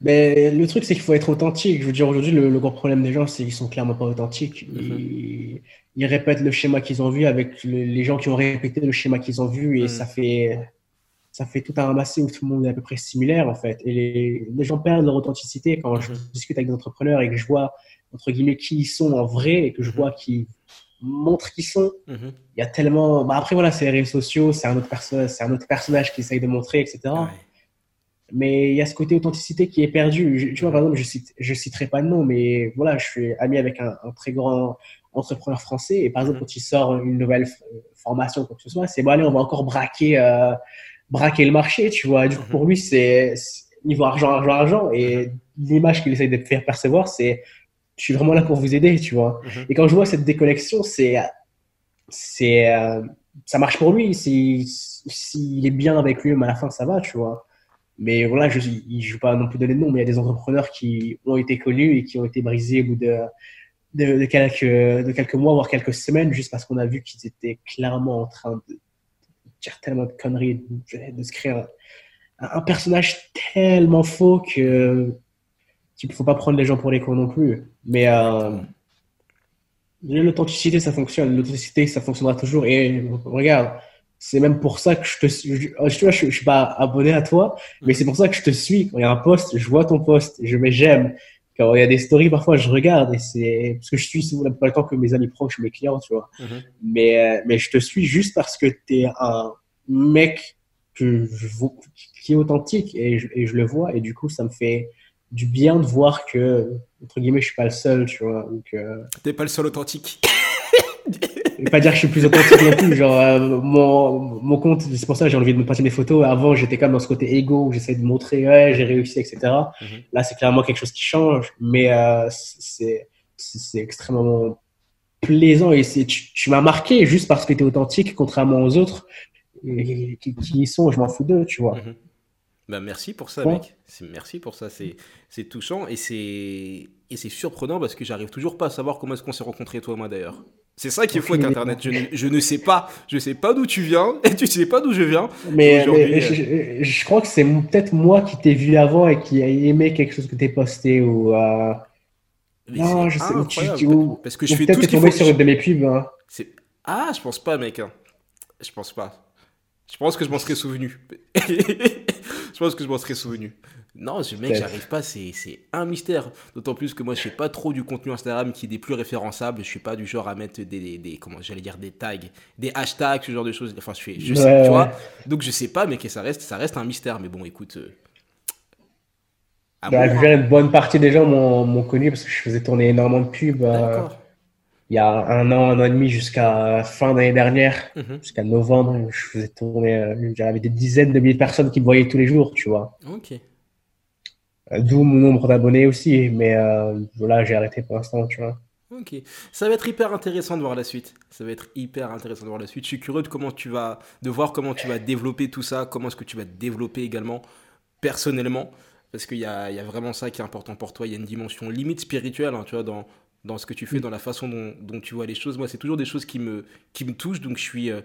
Mais le truc, c'est qu'il faut être authentique. Je veux dire, aujourd'hui, le, gros problème des gens, c'est qu'ils sont clairement pas authentiques. Mm-hmm. Ils, répètent le schéma qu'ils ont vu avec les gens qui ont répété le schéma qu'ils ont vu et mm. ça fait ça fait tout un ramassé où tout le monde est à peu près similaire en fait. Et les, les gens perdent leur authenticité quand je mm-hmm. discute avec des entrepreneurs et que je vois entre guillemets, qui ils sont en vrai et que je mhm. vois qui montrent qui sont. Il y a tellement. Bah après, voilà, c'est les réseaux sociaux, c'est un, autre c'est un autre personnage qui essaye de montrer, etc. Mais il y a ce côté authenticité qui est perdu. tu vois, par exemple, je, cite, je citerai pas de nom, mais voilà, je suis ami avec un, très grand entrepreneur français. Et par exemple, quand il sort une nouvelle formation, quoi que ce soit, c'est bon, allez, on va encore braquer, euh, braquer le marché, tu vois. du coup, pour lui, c'est niveau argent, argent, argent. Et l'image qu'il essaye de faire percevoir, c'est je suis vraiment là pour vous aider, tu vois. Mhm. Et quand je vois cette déconnexion, c'est, c'est, euh, ça marche pour lui. S'il si, est bien avec lui, à la fin, ça va, tu vois. Mais voilà, je ne joue pas non plus donner de nom, mais il y a des entrepreneurs qui ont été connus et qui ont été brisés au bout de, de, quelques, de quelques mois, voire quelques semaines, juste parce qu'on a vu qu'ils étaient clairement en train de dire tellement de conneries, de, se créer un personnage tellement faux que il ne faut pas prendre les gens pour les cons non plus. Mais euh, l'authenticité, ça fonctionne. L'authenticité, ça fonctionnera toujours. Et regarde, c'est même pour ça que je te suis. Je, ne je, suis pas abonné à toi, mais c'est pour ça que je te suis. Quand il y a un post, je vois ton post, je mets j'aime. Quand il y a des stories, parfois, je regarde et c'est parce que je suis souvent plupart du temps que mes amis proches, mes clients, tu vois. Mm-hmm. Mais, euh, mais je te suis juste parce que tu es un mec que je, qui est authentique et je, et je le vois et du coup, ça me fait du bien de voir que, entre guillemets, je suis pas le seul, tu vois. Donc, euh... T'es pas le seul authentique. je vais pas dire que je suis plus authentique non plus. Genre, euh, mon, mon compte, c'est pour ça que j'ai envie de me passer mes photos. Avant, j'étais quand même dans ce côté égo où j'essayais de montrer, ouais, j'ai réussi, etc. Mhm. Là, c'est clairement quelque chose qui change, mais euh, c'est, extrêmement plaisant et c'est, tu, m'as marqué juste parce que tu es authentique, contrairement aux autres qui, qui y sont, je m'en fous d'eux, tu vois. Bah merci pour ça, mec. Merci pour ça. C'est touchant et c'est surprenant parce que j'arrive toujours pas à savoir comment est-ce qu'on s'est rencontrés, toi et moi d'ailleurs. C'est ça qui est fou avec Internet. Je ne, je ne, sais pas. Je sais pas d'où tu viens et tu sais pas d'où je viens. Mais, je, crois que c'est peut-être moi qui t'ai vu avant et qui a aimé quelque chose que t'es posté ou. Euh... Non, je sais. Ou, parce que je fais tout ce tombé sur une de mes pubs. Hein. Ah, je pense pas, mec. Hein. Je pense pas. Je pense que je m'en serais souvenu. je pense que je m'en serais souvenu. Non, ce mec, j'arrive pas, c'est un mystère. D'autant plus que moi, je fais pas trop du contenu Instagram qui est des plus référençables. Je suis pas du genre à mettre des, des, comment j'allais dire, des tags, des hashtags, ce genre de choses. Enfin, je fais, je sais, tu vois. Donc, je sais pas, mais que ça reste, ça reste un mystère. Mais bon, écoute. Euh, bah, une bonne partie des gens m'ont connu parce que je faisais tourner énormément de pubs. Euh, il y a un an, un an et demi jusqu'à fin d'année dernière, mhm. jusqu'à novembre, je faisais tourner, euh, j'avais des dizaines de milliers de personnes qui me voyaient tous les jours, tu vois. Ok. Euh, d'où mon nombre d'abonnés aussi, mais euh, voilà, j'ai arrêté pour l'instant, tu vois. Ok, ça va être hyper intéressant de voir la suite. Ça va être hyper intéressant de voir la suite. Je suis curieux de comment tu vas, de voir comment tu vas développer tout ça, comment est-ce que tu vas te développer également personnellement, parce qu'il y a, y a, vraiment ça qui est important pour toi. Il y a une dimension limite spirituelle, hein, tu vois, dans dans ce que tu fais, mm. dans la façon dont, tu vois les choses. Moi, c'est toujours des choses qui me, qui me touchent, donc je suis, euh,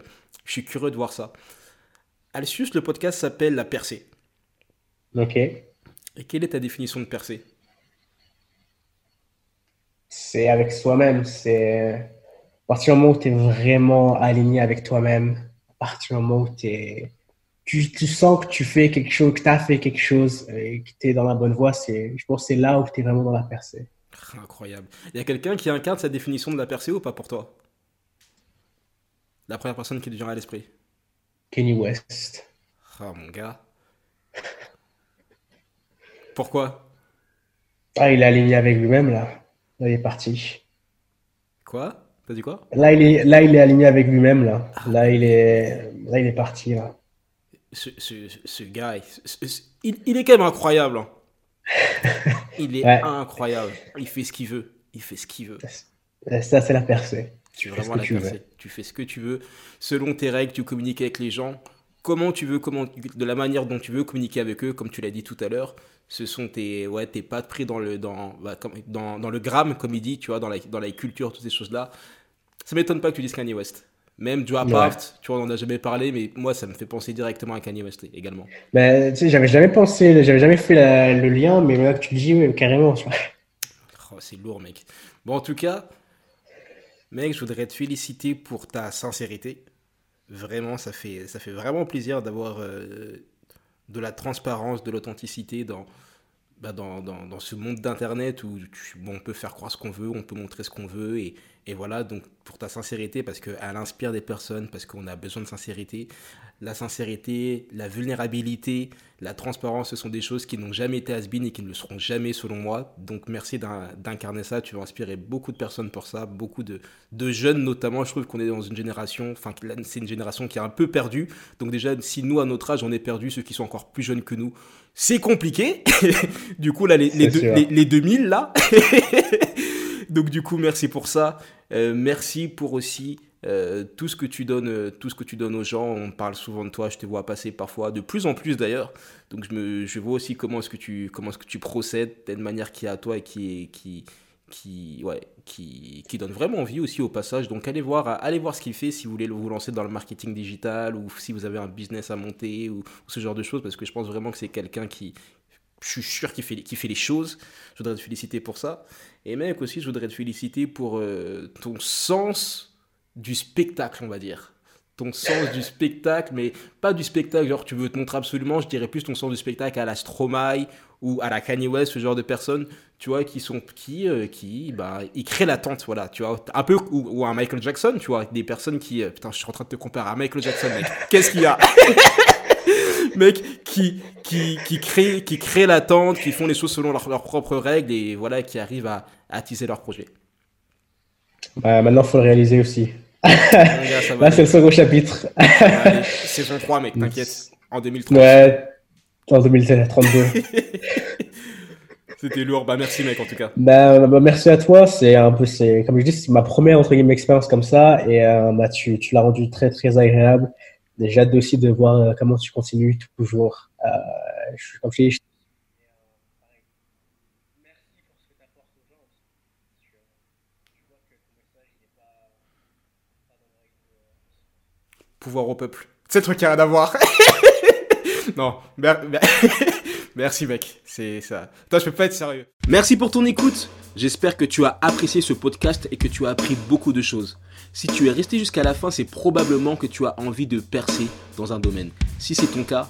je suis curieux de voir ça. Alcius, le podcast s'appelle La Percée. Ok. Et quelle est ta définition de percée? C'est avec soi-même. C'est à partir du moment où tu es vraiment aligné avec toi-même, à partir du moment où es... Tu, tu, sens que tu fais quelque chose, que tu as fait quelque chose et que tu es dans la bonne voie, je pense que c'est là où tu es vraiment dans la percée. Incroyable. Il y a quelqu'un qui incarne cette définition de la percée ou pas pour toi? La première personne qui te vient à l'esprit? Kenny West. Ah, mon gars. Pourquoi? Ah, il est aligné avec lui-même, là. Là, il est parti. Quoi? T'as dit quoi? Là il, est, là, il est aligné avec lui-même, là. Ah. Là, il est, là, il est parti, là. Ce, ce, ce gars, il, il, est quand même incroyable. Hein. Il est incroyable. Il fait ce qu'il veut. Il fait ce qu'il veut. Ça, c'est la percée. Tu, vraiment la tu Tu fais ce que tu veux. Selon tes règles, tu communiques avec les gens. Comment tu veux, comment, de la manière dont tu veux communiquer avec eux, comme tu l'as dit tout à l'heure. Ce sont tes, ouais, tes pattes pris dans le, dans, bah, dans, dans, le gramme, comme il dit, tu vois, dans la, dans la culture, toutes ces choses-là. Ça m'étonne pas que tu dises Kanye West. Même Dropout, tu vois, on n'en a jamais parlé, mais moi, ça me fait penser directement à Kanye West également. Ben, tu sais, j'avais jamais pensé, j'avais jamais fait le lien, mais là que tu le dis, carrément. Oh, c'est lourd, mec. Bon, en tout cas, mec, je voudrais te féliciter pour ta sincérité. Vraiment, ça fait, ça fait vraiment plaisir d'avoir euh, de la transparence, de l'authenticité dans, bah, dans, ce monde d'Internet où bon, on peut faire croire ce qu'on veut, on peut montrer ce qu'on veut. Et, et, voilà, donc pour ta sincérité, parce qu'elle inspire des personnes, parce qu'on a besoin de sincérité. La sincérité, la vulnérabilité, la transparence, ce sont des choses qui n'ont jamais été has et qui ne le seront jamais selon moi. Donc merci d'incarner ça, tu vas inspirer beaucoup de personnes pour ça, beaucoup de, de jeunes notamment. Je trouve qu'on est dans une génération, enfin c'est une génération qui est un peu perdue. Donc déjà, si nous à notre âge on est perdu, ceux qui sont encore plus jeunes que nous, c'est compliqué. du coup, là, les, les, 2000, là. Donc, du coup, merci pour ça. Euh, merci pour aussi euh, tout, ce que tu donnes, euh, tout ce que tu donnes aux gens. On parle souvent de toi, je te vois passer parfois, de plus en plus d'ailleurs. Donc, je, me, je vois aussi comment est-ce que tu, comment est-ce que tu procèdes d'une manière qui est à toi et qui, qui, qui, ouais, qui, qui, donne vraiment envie aussi au passage. Donc allez voir, allez voir ce qu'il fait si vous voulez vous lancer dans le marketing digital ou si vous avez un business à monter ou, ce genre de choses parce que je pense vraiment que c'est quelqu'un qui, je suis sûr qu'il fait, fait les choses. Je voudrais te féliciter pour ça. Et mec aussi, je voudrais te féliciter pour euh, ton sens du spectacle, on va dire ton sens du spectacle, mais pas du spectacle, genre tu veux te montrer absolument, je dirais plus ton sens du spectacle à la Stromae ou à la Kanye West, ce genre de personnes, tu vois, qui sont, qui, euh, qui, bah, ils créent l'attente, voilà, tu vois, un peu, ou, ou, un Michael Jackson, tu vois, des personnes qui, euh, putain, je suis en train de te comparer à Michael Jackson, mec, qu'est-ce qu'il y a? Mec, qui, qui, qui créent, qui créent l'attente, qui font les choses selon leurs propres règles et voilà, qui arrivent à, à attiser leur projet. Bah, maintenant, il faut le réaliser aussi. Là, c'est le second chapitre. saison 3, mec, t'inquiète. En 2030. Ouais, en 2032. C'était lourd. Bah, merci, mec, en tout cas. Bah, bah, merci à toi. C'est un peu, c'est, comme je dis, c'est ma première, entre guillemets, expérience comme ça. Et euh, bah, tu, tu l'as rendu très, très agréable. J'ai hâte aussi de voir euh, comment tu continues toujours. Euh, je, comme je dis, pouvoir au peuple. C'est le truc a à voir. non, merci mec, c'est ça. Toi, je peux pas être sérieux. Merci pour ton écoute. J'espère que tu as apprécié ce podcast et que tu as appris beaucoup de choses. Si tu es resté jusqu'à la fin, c'est probablement que tu as envie de percer dans un domaine. Si c'est ton cas,